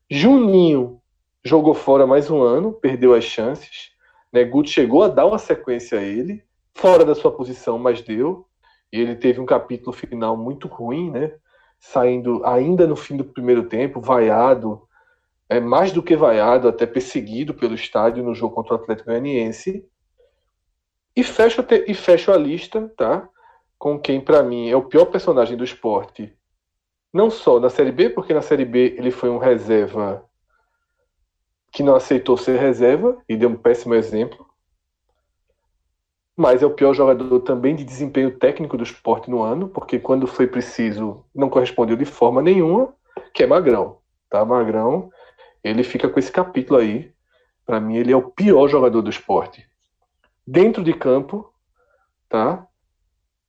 Juninho jogou fora mais um ano, perdeu as chances. Né? Guto chegou a dar uma sequência a ele, fora da sua posição, mas deu. E ele teve um capítulo final muito ruim, né? saindo ainda no fim do primeiro tempo, vaiado, é, mais do que vaiado, até perseguido pelo estádio no jogo contra o Atlético Goianiense. E fecho, e fecho a lista, tá? Com quem, para mim, é o pior personagem do esporte. Não só na Série B, porque na Série B ele foi um reserva que não aceitou ser reserva e deu um péssimo exemplo mas é o pior jogador também de desempenho técnico do esporte no ano, porque quando foi preciso não correspondeu de forma nenhuma, que é Magrão. Tá? Magrão, ele fica com esse capítulo aí. Para mim, ele é o pior jogador do esporte. Dentro de campo, tá?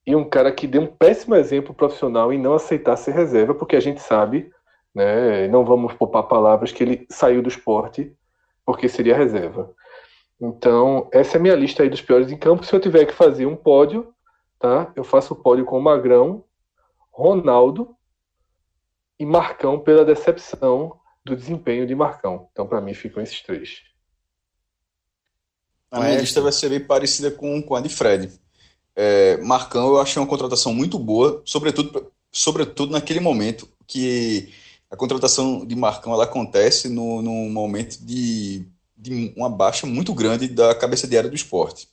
E um cara que deu um péssimo exemplo profissional em não aceitar ser reserva, porque a gente sabe, né? Não vamos poupar palavras que ele saiu do esporte porque seria reserva. Então, essa é a minha lista aí dos piores em campo. Se eu tiver que fazer um pódio, tá? Eu faço o pódio com Magrão, Ronaldo e Marcão pela decepção do desempenho de Marcão. Então, para mim, ficam esses três. A minha lista vai ser bem parecida com, com a de Fred. É, Marcão, eu achei uma contratação muito boa, sobretudo, sobretudo naquele momento que a contratação de Marcão ela acontece no, no momento de de uma baixa muito grande da cabeça de área do esporte.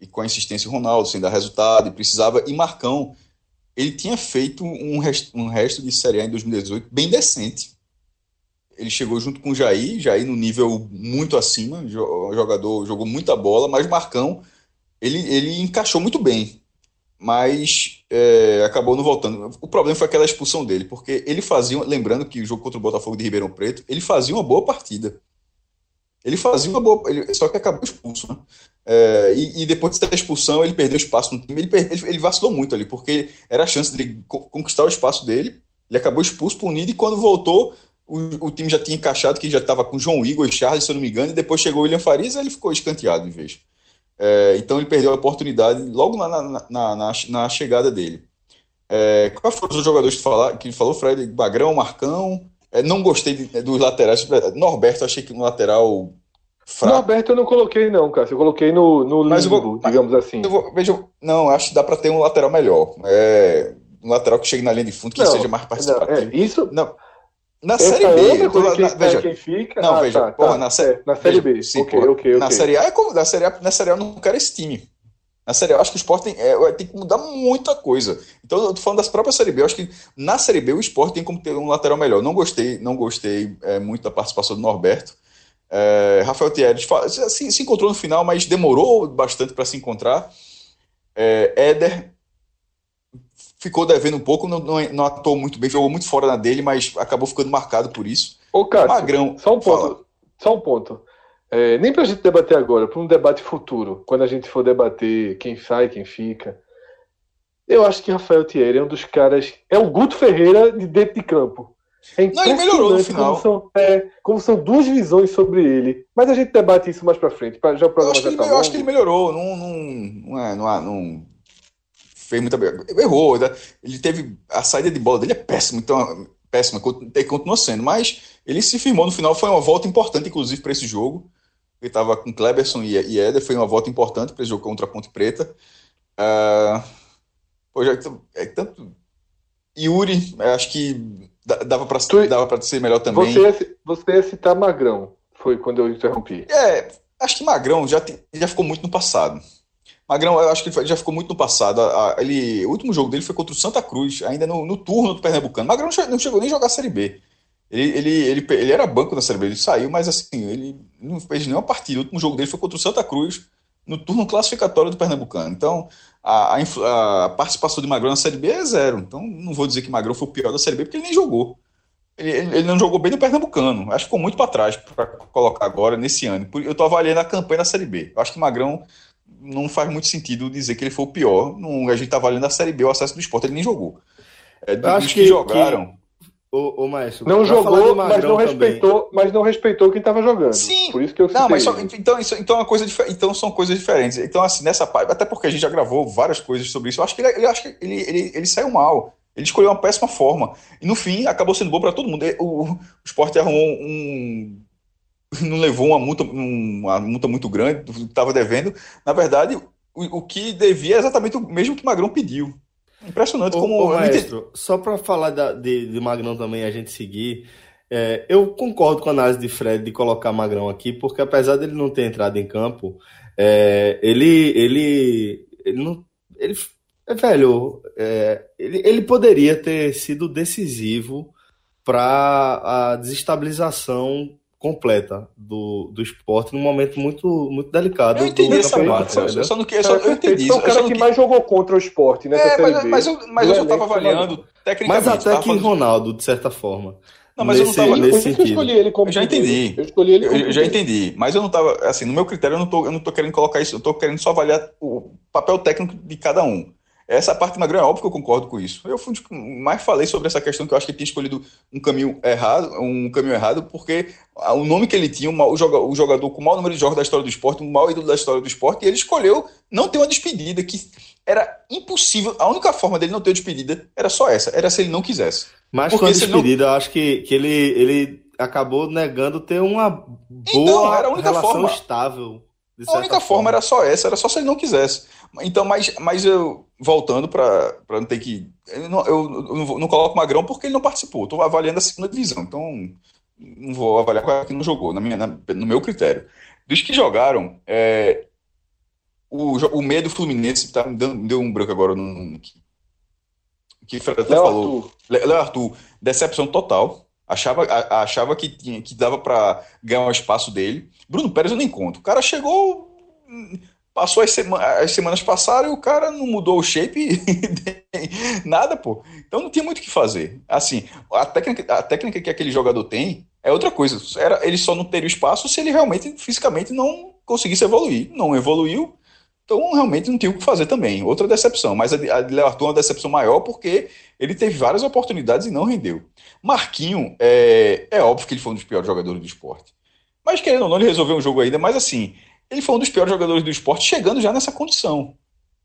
E com a insistência do Ronaldo, sem dar resultado, e precisava. E Marcão, ele tinha feito um resto, um resto de Série A em 2018 bem decente. Ele chegou junto com o Jair, Jair no nível muito acima, jogador jogou muita bola, mas Marcão ele, ele encaixou muito bem, mas é, acabou não voltando. O problema foi aquela expulsão dele, porque ele fazia, lembrando que o jogo contra o Botafogo de Ribeirão Preto, ele fazia uma boa partida. Ele fazia uma boa. Ele, só que acabou expulso, né? É, e, e, depois dessa expulsão, ele perdeu espaço no time. Ele, ele, ele, vacilou muito ali, porque era a chance de conquistar o espaço dele. Ele acabou expulso, punido, e quando voltou, o, o time já tinha encaixado, que já estava com João Igor e Charles, se eu não me engano, e depois chegou o William Farias e ele ficou escanteado em vez. É, então ele perdeu a oportunidade logo na, na, na, na chegada dele. É, quais foram os jogadores que, falar, que falou, Fred? Bagrão, Marcão, é, não gostei de, dos laterais. Norberto, achei que no lateral fraco. Norberto eu não coloquei, não, cara. Eu coloquei no, no limbo, vou, digamos assim. Vou, veja, não, acho que dá para ter um lateral melhor. É, um lateral que chegue na linha de fundo, que não, seja mais participativo. Não, é, isso. Não. Na Essa Série B, é na, na, veja, quem fica. Não, ah, veja, tá, porra, tá, na, é, na Série veja, B. Sim, okay, porra, okay, na Série A é como, na Série A, na Série A eu não quero esse time. Na Série A, eu acho que o Sport tem, é, tem que mudar muita coisa. Então, eu tô falando das próprias Série B. Eu acho que na Série B o Sport tem como ter um lateral melhor. Não gostei, não gostei é, muito da participação do Norberto. É, Rafael Thierry se, se, encontrou no final, mas demorou bastante para se encontrar. É, Éder ficou devendo um pouco, não, não, não, atuou muito bem, jogou muito fora na dele, mas acabou ficando marcado por isso. Ô, Cássio, Magrão, só um ponto. Fala. Só um ponto. É, nem para a gente debater agora, para um debate futuro, quando a gente for debater quem sai, quem fica. Eu acho que Rafael Thierry é um dos caras. É o Guto Ferreira de dentro de campo. É Não, ele melhorou no final. Como são, é, como são duas visões sobre ele. Mas a gente debate isso mais pra frente. Já o programa eu acho, já que, tá ele, eu acho que ele melhorou. Não, não, não, é, não, não fez muita. Errou. Né? Ele teve. A saída de bola dele é péssima. Então, péssima. Continua sendo. Mas ele se firmou no final. Foi uma volta importante, inclusive, para esse jogo. Ele estava com Kleberson e, e Éder. Foi uma volta importante para esse jogo contra a Ponte Preta. Uh, pô, já, é, tanto. Yuri, acho que Dava para tu... dava ser melhor também. Você ia, você citar Magrão, foi quando eu interrompi. É, acho que Magrão já, te, já ficou muito no passado. Magrão, eu acho que ele já ficou muito no passado. Ele, o último jogo dele foi contra o Santa Cruz, ainda no, no turno do Pernambucano. Magrão não chegou nem a jogar a Série B. Ele, ele, ele, ele era banco na Série B, ele saiu, mas assim, ele não fez nenhuma partida. O último jogo dele foi contra o Santa Cruz, no turno classificatório do Pernambucano. Então, a, a, a, participação de Magrão na Série B é zero. Então, não vou dizer que Magrão foi o pior da Série B, porque ele nem jogou. Ele, ele não jogou bem no Pernambucano. Acho que ficou muito para trás para colocar agora, nesse ano. Eu estou avaliando a campanha da Série B. Eu acho que Magrão não faz muito sentido dizer que ele foi o pior. Não, a gente está avaliando a Série B, o acesso do esporte, ele nem jogou. É, dos acho que, que jogaram. Que Ô, ô Maestro, não jogou, mas não respeitou, mas não respeitou quem estava jogando. Sim. Por isso que eu Não, mas só, então, isso, então, é uma coisa, então são coisas diferentes. Então, assim, nessa parte, até porque a gente já gravou várias coisas sobre isso, eu acho que ele, eu acho que ele, ele, ele saiu mal. Ele escolheu uma péssima forma. E no fim, acabou sendo bom para todo mundo. O, o esporte arrumou um. Não levou uma multa, uma multa muito grande, estava devendo. Na verdade, o, o que devia é exatamente o mesmo que Magrão pediu. Impressionante como. Ô, maestro, só para falar da, de, de Magrão também, a gente seguir. É, eu concordo com a análise de Fred de colocar Magrão aqui, porque apesar dele não ter entrado em campo, é, ele, ele, ele não. Ele, é, velho, é, ele, ele poderia ter sido decisivo para a desestabilização completa do, do esporte num momento muito, muito delicado. Eu entendi essa parte, eu só não que, eu, só, eu entendi isso. o cara que, que mais jogou contra o esporte, né? É, mas, mas, eu, mas eu só estava avaliando tecnicamente. Mas até que falando... Ronaldo, de certa forma. Não, mas nesse, eu não tava nesse sentido. Eu escolhi ele como eu já entendi. Eu escolhi ele como eu, já entendi, mas eu não tava assim, no meu critério eu não tô, eu não tô querendo colocar isso, eu tô querendo só avaliar o papel técnico de cada um. Essa parte Magrão é óbvio que eu concordo com isso. Eu fui, tipo, mais falei sobre essa questão que eu acho que ele tinha escolhido um caminho errado, um caminho errado, porque o nome que ele tinha, o, jogador, com o maior número de jogos da história do esporte, o maior ídolo da história do esporte, e ele escolheu não ter uma despedida que era impossível. A única forma dele não ter despedida era só essa, era se ele não quisesse. Mas com a despedida, não... eu acho que, que ele, ele acabou negando ter uma boa então, era a única relação forma. estável. A única forma. forma era só essa, era só se ele não quisesse. Então, mas, mas eu, voltando para não ter que. Eu, não, eu não, não coloco Magrão porque ele não participou. Estou avaliando a segunda divisão. Então, não vou avaliar qual é que não jogou, na minha, na, no meu critério. Dos que jogaram, é, o, o medo Fluminense tá, me dando, deu um branco agora no. Que, que Fred até falou. Léo Arthur, decepção total. Achava, achava que, tinha, que dava para ganhar um espaço dele. Bruno Pérez eu nem conto. O cara chegou Passou as, sema as semanas passaram e o cara não mudou o shape, nada, pô. Então não tinha muito o que fazer. Assim, a técnica, a técnica que aquele jogador tem é outra coisa. Era, ele só não teria espaço se ele realmente, fisicamente, não conseguisse evoluir. Não evoluiu, então realmente não tinha o que fazer também. Outra decepção. Mas a de Léo Arthur é uma decepção maior porque ele teve várias oportunidades e não rendeu. Marquinho, é, é óbvio que ele foi um dos piores jogadores do esporte. Mas querendo ou não, ele resolveu um jogo ainda, mas assim, ele foi um dos piores jogadores do esporte, chegando já nessa condição.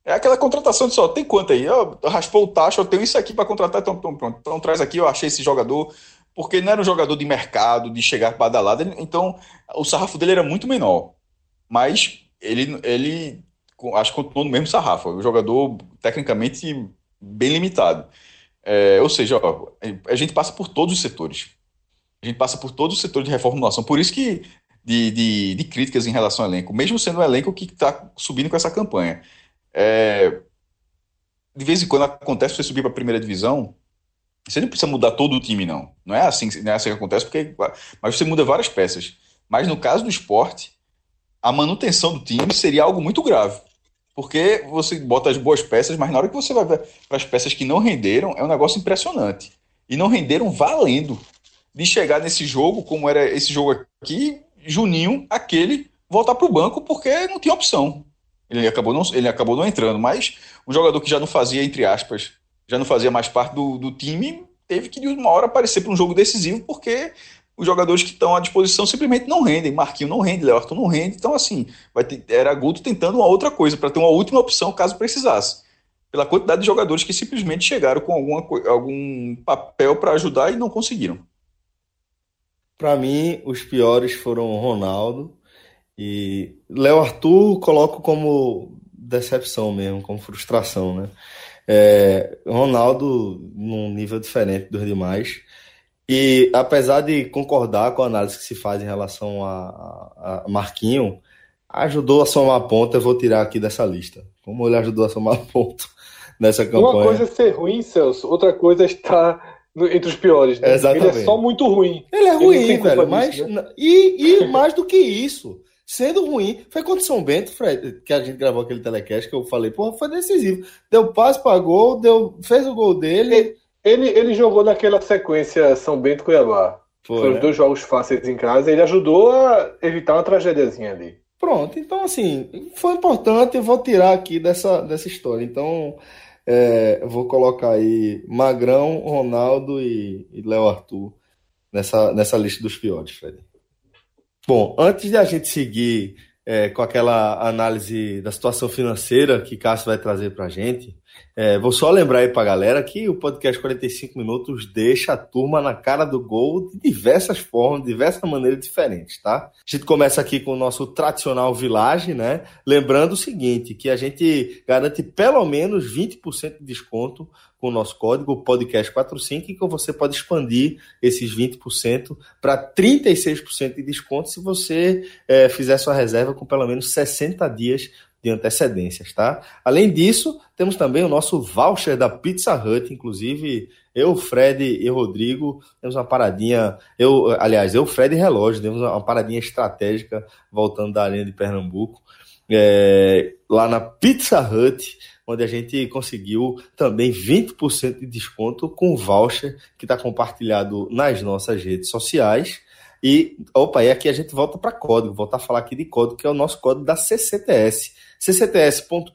É aquela contratação de só, tem quanto aí? Eu, raspou o taxa, eu tenho isso aqui para contratar, então, então, pronto. Então traz aqui, eu achei esse jogador, porque não era um jogador de mercado, de chegar badalado, então o sarrafo dele era muito menor. Mas ele, ele acho que continuou no mesmo sarrafo. O jogador, tecnicamente, bem limitado. É, ou seja, ó, a gente passa por todos os setores. A gente passa por todos os setores de reformulação. Por isso que de, de, de críticas em relação ao elenco, mesmo sendo um elenco que está subindo com essa campanha. É, de vez em quando acontece você subir para a primeira divisão, você não precisa mudar todo o time, não. Não é assim, não é assim que acontece, porque, mas você muda várias peças. Mas no caso do esporte, a manutenção do time seria algo muito grave. Porque você bota as boas peças, mas na hora que você vai para as peças que não renderam, é um negócio impressionante. E não renderam valendo. De chegar nesse jogo, como era esse jogo aqui, Juninho, aquele, voltar para o banco porque não tinha opção. Ele acabou, não, ele acabou não entrando, mas um jogador que já não fazia, entre aspas, já não fazia mais parte do, do time, teve que de uma hora aparecer para um jogo decisivo porque os jogadores que estão à disposição simplesmente não rendem. Marquinho não rende, Léo não rende. Então, assim, vai ter, era Guto tentando uma outra coisa, para ter uma última opção caso precisasse. Pela quantidade de jogadores que simplesmente chegaram com alguma, algum papel para ajudar e não conseguiram. Para mim, os piores foram Ronaldo e Léo Arthur coloco como decepção mesmo, como frustração, né? É, Ronaldo num nível diferente dos demais. E apesar de concordar com a análise que se faz em relação a, a Marquinho, ajudou a somar ponto, eu vou tirar aqui dessa lista. Como ele ajudou a somar ponto nessa campanha. Uma coisa é ser ruim, Celso, outra coisa é estar entre os piores. Né? Exatamente. Ele é só muito ruim. Ele é ruim, velho. Mas, né? e, e mais do que isso, sendo ruim, foi contra o São Bento, Fred, que a gente gravou aquele telecast que eu falei, porra, foi decisivo. Deu passe para gol, deu, fez o gol dele. Ele, ele jogou naquela sequência São Bento Cuiabá. Foi, Foram né? dois jogos fáceis em casa. Ele ajudou a evitar uma tragédiazinha ali. Pronto, então assim, foi importante, eu vou tirar aqui dessa, dessa história. Então, é, eu vou colocar aí Magrão, Ronaldo e, e Léo Arthur nessa, nessa lista dos piores, Fred. Bom, antes de a gente seguir é, com aquela análise da situação financeira que Cássio vai trazer para a gente, é, vou só lembrar aí pra galera que o podcast 45 Minutos deixa a turma na cara do gol de diversas formas, de diversas maneiras diferentes, tá? A gente começa aqui com o nosso tradicional Village, né? Lembrando o seguinte, que a gente garante pelo menos 20% de desconto com o nosso código podcast45 e que você pode expandir esses 20% para 36% de desconto se você é, fizer sua reserva com pelo menos 60 dias de antecedências, tá? Além disso, temos também o nosso voucher da Pizza Hut, inclusive eu, Fred e Rodrigo temos uma paradinha, eu, aliás, eu, Fred e Relógio, temos uma paradinha estratégica voltando da Arena de Pernambuco, é, lá na Pizza Hut, onde a gente conseguiu também 20% de desconto com voucher que está compartilhado nas nossas redes sociais. E, opa, e aqui a gente volta para código, voltar a falar aqui de código, que é o nosso código da CCTS ccts.com.br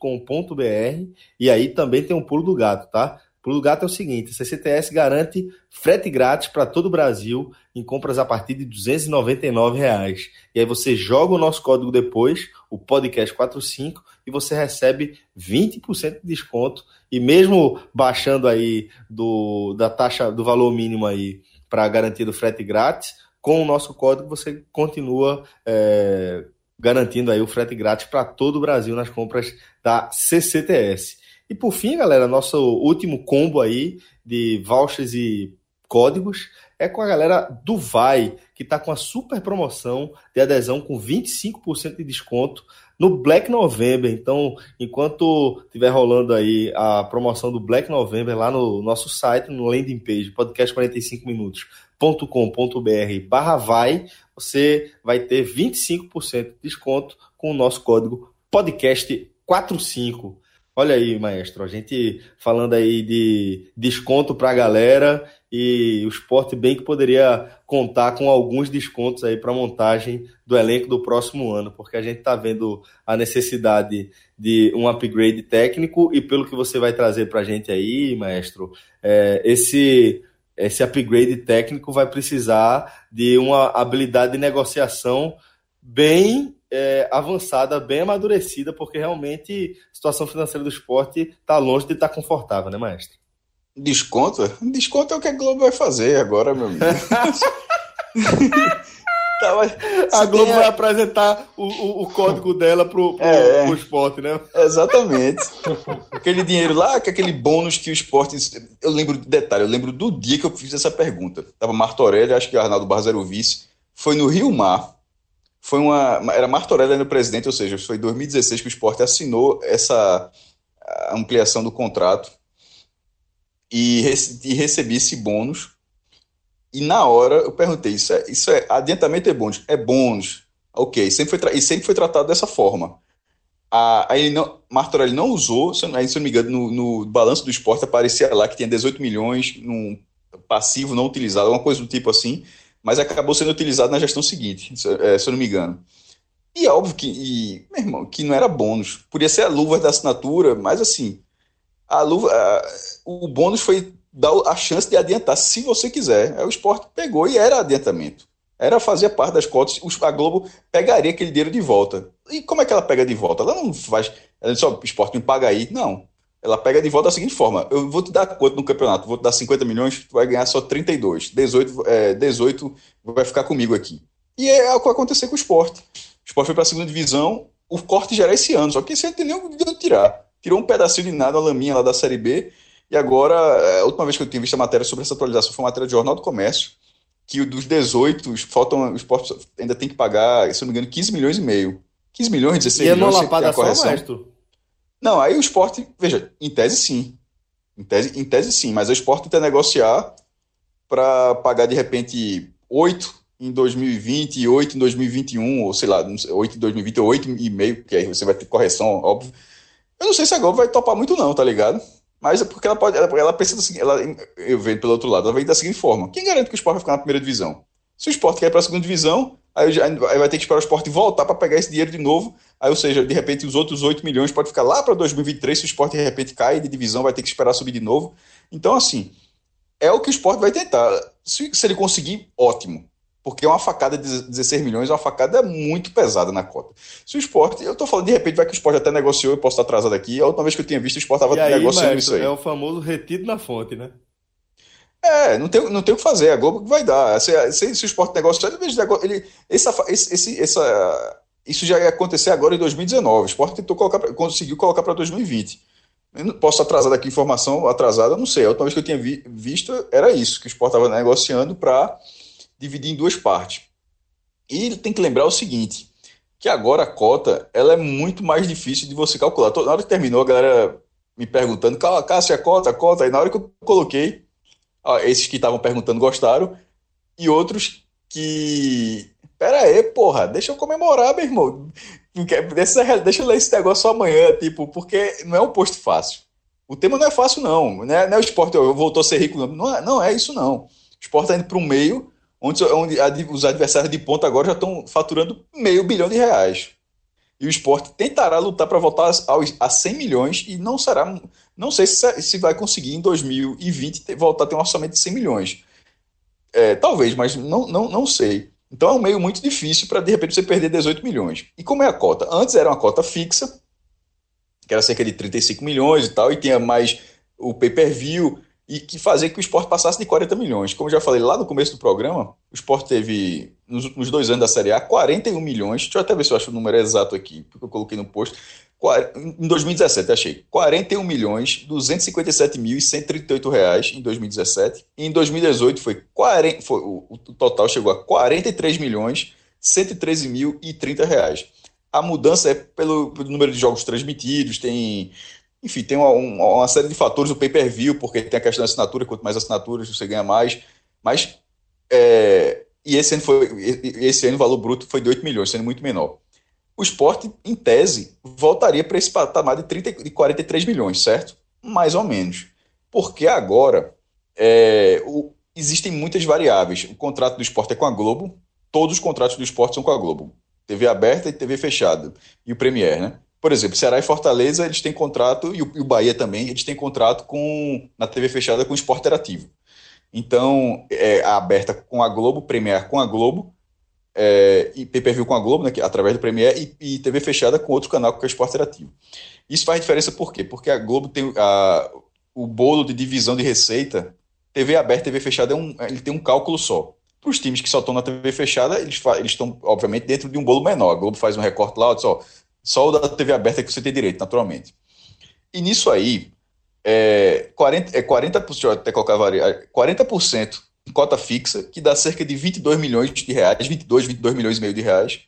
e aí também tem um pulo do gato, tá? O pulo do gato é o seguinte: a CCTS garante frete grátis para todo o Brasil em compras a partir de 299 reais. E aí você joga o nosso código depois, o podcast 45, e você recebe 20% de desconto. E mesmo baixando aí do, da taxa do valor mínimo aí para garantir o frete grátis, com o nosso código você continua é, garantindo aí o frete grátis para todo o Brasil nas compras da CCTS. E por fim, galera, nosso último combo aí de vouchers e códigos é com a galera do Vai, que está com a super promoção de adesão com 25% de desconto no Black November. Então, enquanto estiver rolando aí a promoção do Black November lá no nosso site, no landing page, podcast 45 minutos, com.br barra vai, você vai ter 25% de desconto com o nosso código podcast45. Olha aí, maestro, a gente falando aí de desconto para a galera e o esporte bem que poderia contar com alguns descontos aí para a montagem do elenco do próximo ano, porque a gente está vendo a necessidade de um upgrade técnico e pelo que você vai trazer para a gente aí, maestro, é, esse esse upgrade técnico vai precisar de uma habilidade de negociação bem é, avançada, bem amadurecida, porque realmente a situação financeira do esporte está longe de estar tá confortável, né, maestro? Desconto? Desconto é o que a Globo vai fazer agora, meu amigo. Tá, a Globo vai apresentar o, o, o, código dela pro, pro, é, pro esporte, né? Exatamente. aquele dinheiro lá, que aquele bônus que o esporte. Eu lembro de detalhe, eu lembro do dia que eu fiz essa pergunta. Tava Martorelli, acho que Arnaldo Barros era o vice. Foi no Rio Mar. Foi uma. Era Martorelli no presidente, ou seja, foi em 2016 que o esporte assinou essa ampliação do contrato e, e recebi esse bônus e na hora eu perguntei: isso é, isso é adiantamento é bônus? É bônus. Ok, sempre foi, e sempre foi tratado dessa forma. aí não, Martorelli não usou, se, aí, eu não me engano, no, no, balanço do esporte aparecia lá que tinha 18 milhões num passivo não utilizado, alguma coisa do tipo assim, mas acabou sendo utilizado na gestão seguinte, se, é, se eu não me engano. E é óbvio que, e, meu irmão, que não era bônus. Podia ser a luva da assinatura, mas assim, a luva, a, o bônus foi dá a chance de adiantar, se você quiser. Aí o esporte pegou e era adiantamento. Era fazer parte das cotas, a Globo pegaria aquele dinheiro de volta. E como é que ela pega de volta? Ela não faz. Ela só, o esporte me paga aí. Não. Ela pega de volta da seguinte forma: eu vou te dar quanto no campeonato? Vou te dar 50 milhões, tu vai ganhar só 32. 18, é, 18 vai ficar comigo aqui. E é o que vai acontecer com o esporte. O esporte foi para a segunda divisão, o corte já era esse ano, só que esse ano tem nem onde tirar. Tirou um pedacinho de nada, a laminha lá da Série B, e agora, é, a última vez que eu tinha visto a matéria sobre essa atualização foi uma matéria do Jornal do Comércio, que dos 18, faltam, o esporte ainda tem que pagar, se eu não me engano, 15 milhões e meio. 15 milhões, 16 e milhões. E é lapada só, correção. Não, aí o esporte, veja, em tese sim. Em tese, em tese sim, mas o esporte tenta negociar para pagar de repente 8 em 2020 e 8 em 2021, ou sei lá, 8 em 2020 ou 8 e meio, que aí você vai ter correção, óbvio. Eu não sei se a Globo vai topar muito não, tá ligado? Mas é porque ela pode. Ela, ela pensa assim, ela, eu vejo pelo outro lado, ela vem da seguinte forma: quem garante que o esporte vai ficar na primeira divisão? Se o esporte quer ir para a segunda divisão, aí, aí, vai ter que esperar o esporte voltar para pegar esse dinheiro de novo. Aí, ou seja, de repente os outros 8 milhões pode ficar lá para 2023. Se o esporte de repente cai de divisão, vai ter que esperar subir de novo. Então, assim, é o que o esporte vai tentar. Se, se ele conseguir, ótimo porque uma facada de 16 milhões é uma facada muito pesada na cota. Se o esporte, eu estou falando de repente, vai que o esporte até negociou, eu posso estar atrasado aqui. A última vez que eu tinha visto, o esporte estava negociando isso aí. É o famoso retido na fonte, né? É, não tem, não tem o que fazer, a Globo vai dar. Se, se, se o esporte negociar, ele, ele, essa, esse, essa, isso já ia acontecer agora em 2019. O esporte tentou colocar, conseguiu colocar para 2020. Eu não posso atrasar daqui informação atrasada, não sei. A última vez que eu tinha vi, visto era isso, que o esporte estava negociando para dividir em duas partes. E tem que lembrar o seguinte, que agora a cota ela é muito mais difícil de você calcular. Na hora que terminou, a galera me perguntando, Cássio, a cota, a cota. Aí na hora que eu coloquei, esses que estavam perguntando gostaram, e outros que. Pera aí, porra, deixa eu comemorar, meu irmão. Deixa, eu ler esse negócio amanhã, tipo, porque não é um posto fácil. O tema não é fácil, não. Não é, não é o esporte, eu voltou a ser rico, não. Não é, não é isso, não. O esporte está indo para o meio onde, onde os adversários de ponta agora já estão faturando meio bilhão de reais. E o esporte tentará lutar para voltar aos, a 100 milhões e não será. Não sei se, se vai conseguir em 2020 ter, voltar a ter um orçamento de 100 milhões. É, talvez, mas não, não, não sei. Então é um meio muito difícil para de repente você perder 18 milhões. E como é a cota? Antes era uma cota fixa, que era cerca de 35 milhões e tal, e tinha mais o pay-per-view e que fazer que o esporte passasse de 40 milhões. Como eu já falei lá no começo do programa, o esporte teve, nos últimos dois anos da Série A, 41 milhões. Deixa eu até ver se eu acho o número exato aqui, porque eu coloquei no post. Em 2017, achei. 41 milhões, 257 mil e 138 reais em 2017. E em 2018 foi, 40, foi o, o total chegou a 43 milhões, 113 mil e 30 reais. A mudança é pelo, pelo número de jogos transmitidos, tem enfim, tem uma, uma série de fatores, o pay-per-view, porque tem a questão da assinatura, quanto mais assinaturas você ganha mais, mas é, e esse ano, foi, esse ano o valor bruto foi de 8 milhões, sendo muito menor. O esporte, em tese, voltaria para esse patamar de, 30, de 43 milhões, certo? Mais ou menos. Porque agora é, o, existem muitas variáveis. O contrato do esporte é com a Globo, todos os contratos do esporte são com a Globo. TV aberta e TV fechada. E o Premier, né? Por exemplo, Ceará e Fortaleza, eles têm contrato, e o, e o Bahia também, eles têm contrato com na TV fechada com o Esporte Interativo. Então, é aberta com a Globo, Premier com a Globo, é, e pay-per-view com a Globo, né, através do Premier, e, e, TV fechada com outro canal, que é o Esporte Interativo. Isso faz diferença por quê? Porque a Globo tem a, o bolo de divisão de receita, TV aberta, TV fechada, é um, ele tem um cálculo só. Para os times que só estão na TV fechada, eles estão, obviamente, dentro de um bolo menor. A Globo faz um recorte lá, só, só o da TV aberta que você tem direito, naturalmente. E nisso aí, é 40%, é 40 deixa eu até colocar 40% em cota fixa, que dá cerca de 22 milhões de reais, 22, 22 milhões e meio de reais,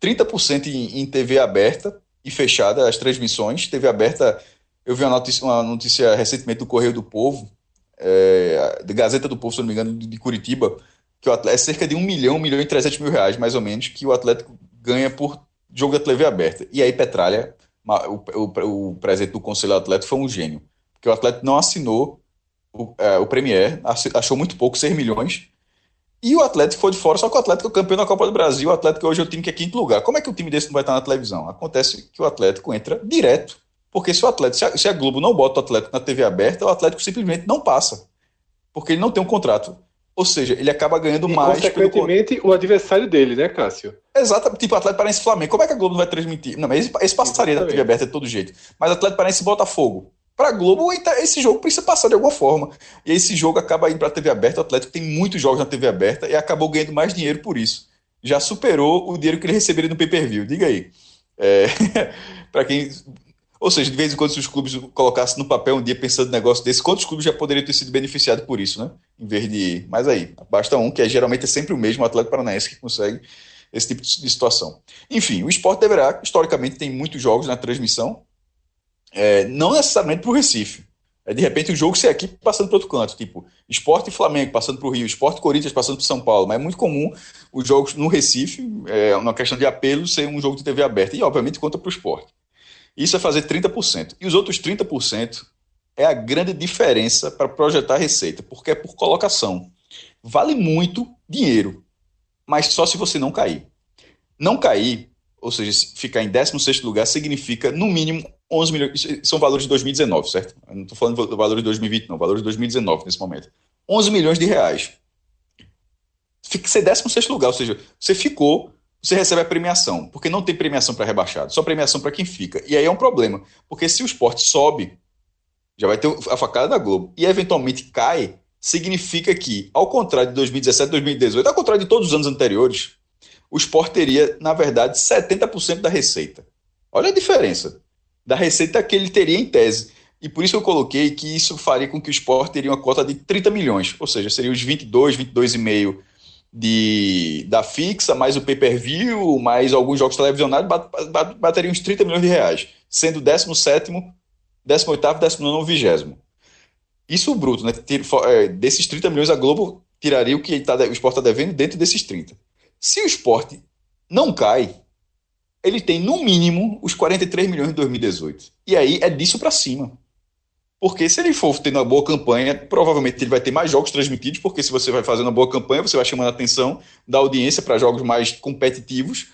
30% em, em TV aberta e fechada, as transmissões, TV aberta, eu vi uma notícia, uma notícia recentemente do Correio do Povo, é, Gazeta do Povo, se não me engano, de Curitiba, que o atleta, é cerca de 1 milhão, 1 milhão e 300 mil reais, mais ou menos, que o Atlético ganha por jogo da TV aberta. E aí Petralha, o, o, o presidente do Conselho Atlético, foi um gênio, porque o Atlético não assinou o, é, o Premier, achou muito pouco, 6 milhões, e o Atlético foi de fora, só que o Atlético é campeão da Copa do Brasil, o Atlético hoje é o time que é quinto lugar. Como é que o time desse não vai estar na televisão? Acontece que o Atlético entra direto. Porque se o Atlético, se a, se a Globo não bota o Atlético na TV aberta, o Atlético simplesmente não passa. Porque ele não tem um contrato. Ou seja, ele acaba ganhando e, mais. Consequentemente, pelo... o adversário dele, né, Cássio? Exato, tipo Atlético Paranaense Flamengo. Como é que a Globo não vai transmitir? Não, mas esse, esse passaria na TV aberta de todo jeito. Mas Atlético Paranaense Botafogo para Globo, esse jogo precisa passar de alguma forma. E esse jogo acaba indo para a TV aberta. O Atlético tem muitos jogos na TV aberta e acabou ganhando mais dinheiro por isso. Já superou o dinheiro que ele receberia no pay-per-view. Diga aí. É, para quem. Ou seja, de vez em quando, se os clubes colocassem no papel um dia pensando em negócio desse, quantos clubes já poderiam ter sido beneficiados por isso, né? Em vez de. Mas aí, basta um, que é, geralmente é sempre o mesmo, o Atlético Paranaense, que consegue esse tipo de situação. Enfim, o esporte deverá, historicamente, tem muitos jogos na transmissão, é, não necessariamente para o Recife. É de repente o jogo ser aqui passando para outro canto, tipo Esporte e Flamengo passando para o Rio, Esporte e Corinthians passando para São Paulo. Mas é muito comum os jogos no Recife, é uma questão de apelo, ser um jogo de TV aberta. E obviamente conta para o esporte. Isso é fazer 30%. E os outros 30% é a grande diferença para projetar a receita, porque é por colocação. Vale muito dinheiro, mas só se você não cair. Não cair, ou seja, ficar em 16 lugar, significa, no mínimo, 11 milhões, são valores de 2019, certo? Eu não estou falando do valor de 2020, não, valores de 2019 nesse momento. 11 milhões de reais. Fica ser 16 lugar, ou seja, você ficou, você recebe a premiação, porque não tem premiação para rebaixado, só premiação para quem fica. E aí é um problema, porque se o esporte sobe, já vai ter a facada da Globo, e eventualmente cai, significa que, ao contrário de 2017, 2018, ao contrário de todos os anos anteriores, o esporte teria, na verdade, 70% da receita. Olha a diferença da receita que ele teria em tese. E por isso eu coloquei que isso faria com que o esporte teria uma cota de 30 milhões, ou seja, seria os 22, 22,5 de da fixa, mais o pay-per-view, mais alguns jogos televisionados, bateriam uns 30 milhões de reais, sendo 17 18º, 19 20 Isso bruto, né? É, desses 30 milhões, a Globo tiraria o que tá, o esporte está devendo dentro desses 30. Se o esporte não cai, ele tem no mínimo os 43 milhões de 2018. E aí é disso para cima. Porque se ele for tendo uma boa campanha, provavelmente ele vai ter mais jogos transmitidos, porque se você vai fazendo uma boa campanha, você vai chamando a atenção da audiência para jogos mais competitivos.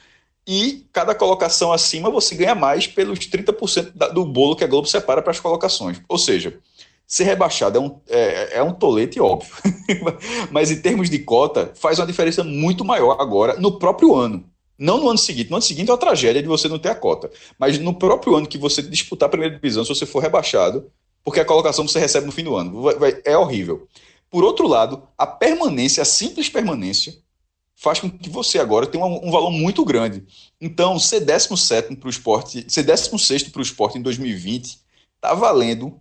E cada colocação acima você ganha mais pelos 30% do bolo que a Globo separa para as colocações. Ou seja, ser rebaixado é um, é, é um tolete óbvio. Mas em termos de cota, faz uma diferença muito maior agora no próprio ano. Não no ano seguinte. No ano seguinte é uma tragédia de você não ter a cota. Mas no próprio ano que você disputar a primeira divisão, se você for rebaixado, porque a colocação você recebe no fim do ano. Vai, vai, é horrível. Por outro lado, a permanência, a simples permanência, faz com que você agora tenha um, um valor muito grande. Então, ser 17 para o esporte, ser 16 para o esporte em 2020, está valendo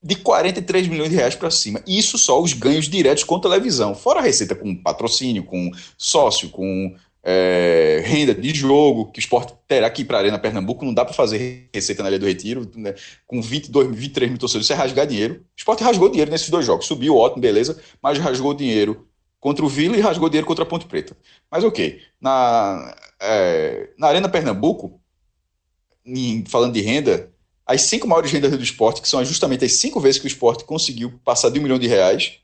de 43 milhões de reais para cima. Isso só os ganhos diretos com televisão. Fora a receita com patrocínio, com sócio, com é, renda de jogo, que o esporte terá que ir para a Arena Pernambuco, não dá para fazer receita na Ilha do Retiro, né? com 22, 23 mil torcedores, você rasgar dinheiro. O esporte rasgou dinheiro nesses dois jogos, subiu, ótimo, beleza, mas rasgou dinheiro contra o Vila e rasgou dinheiro contra a Ponte Preta. Mas ok, na, é, na Arena Pernambuco, em, falando de renda, as cinco maiores rendas do esporte, que são justamente as cinco vezes que o esporte conseguiu passar de um milhão de reais,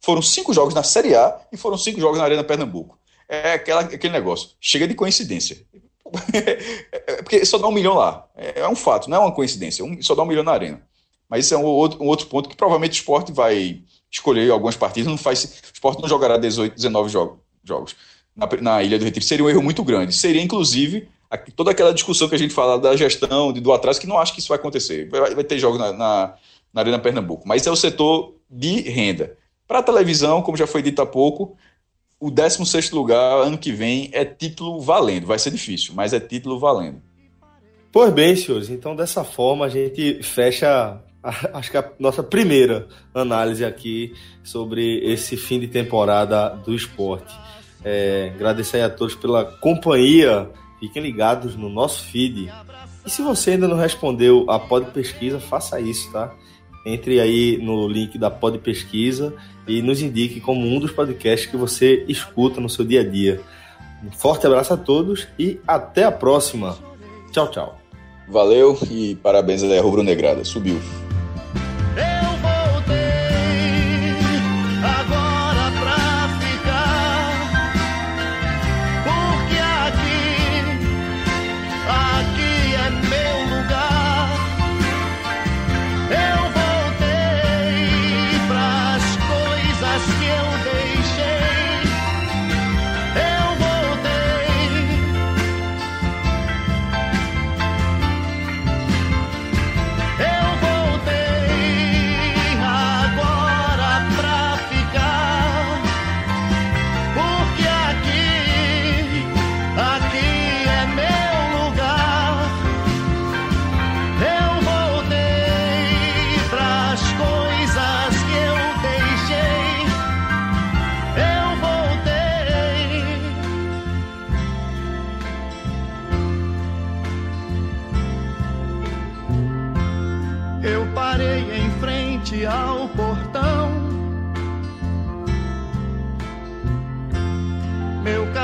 foram cinco jogos na Série A e foram cinco jogos na Arena Pernambuco é aquela, aquele negócio. Chega de coincidência. Porque só dá um milhão lá. É, é um fato, não é uma coincidência. Um, só dá um milhão na arena. Mas isso é um outro, um outro ponto que provavelmente o esporte vai escolher algumas partidas. Não faz, o esporte não jogará 18, 19 jogos, jogos na, na Ilha do Retiro. Seria um erro muito grande. Seria, inclusive, toda aquela discussão que a gente fala da gestão, do atraso, que não acho que isso vai acontecer. Vai, vai ter jogos na, na, na Arena Pernambuco. Mas é o setor de renda. Para a televisão, como já foi dito há pouco, o 16 lugar ano que vem é título valendo. Vai ser difícil, mas é título valendo. Pois bem, senhores, então dessa forma a gente fecha, acho que a nossa primeira análise aqui sobre esse fim de temporada do esporte. É, agradecer a todos pela companhia, fiquem ligados no nosso feed. E se você ainda não respondeu a Pod Pesquisa, faça isso, tá? Entre aí no link da Pod Pesquisa e nos indique como um dos podcasts que você escuta no seu dia a dia. Um forte abraço a todos e até a próxima. Tchau, tchau. Valeu e parabéns a Rubro Negrada. Subiu.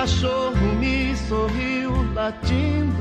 Cachorro me sorriu latindo.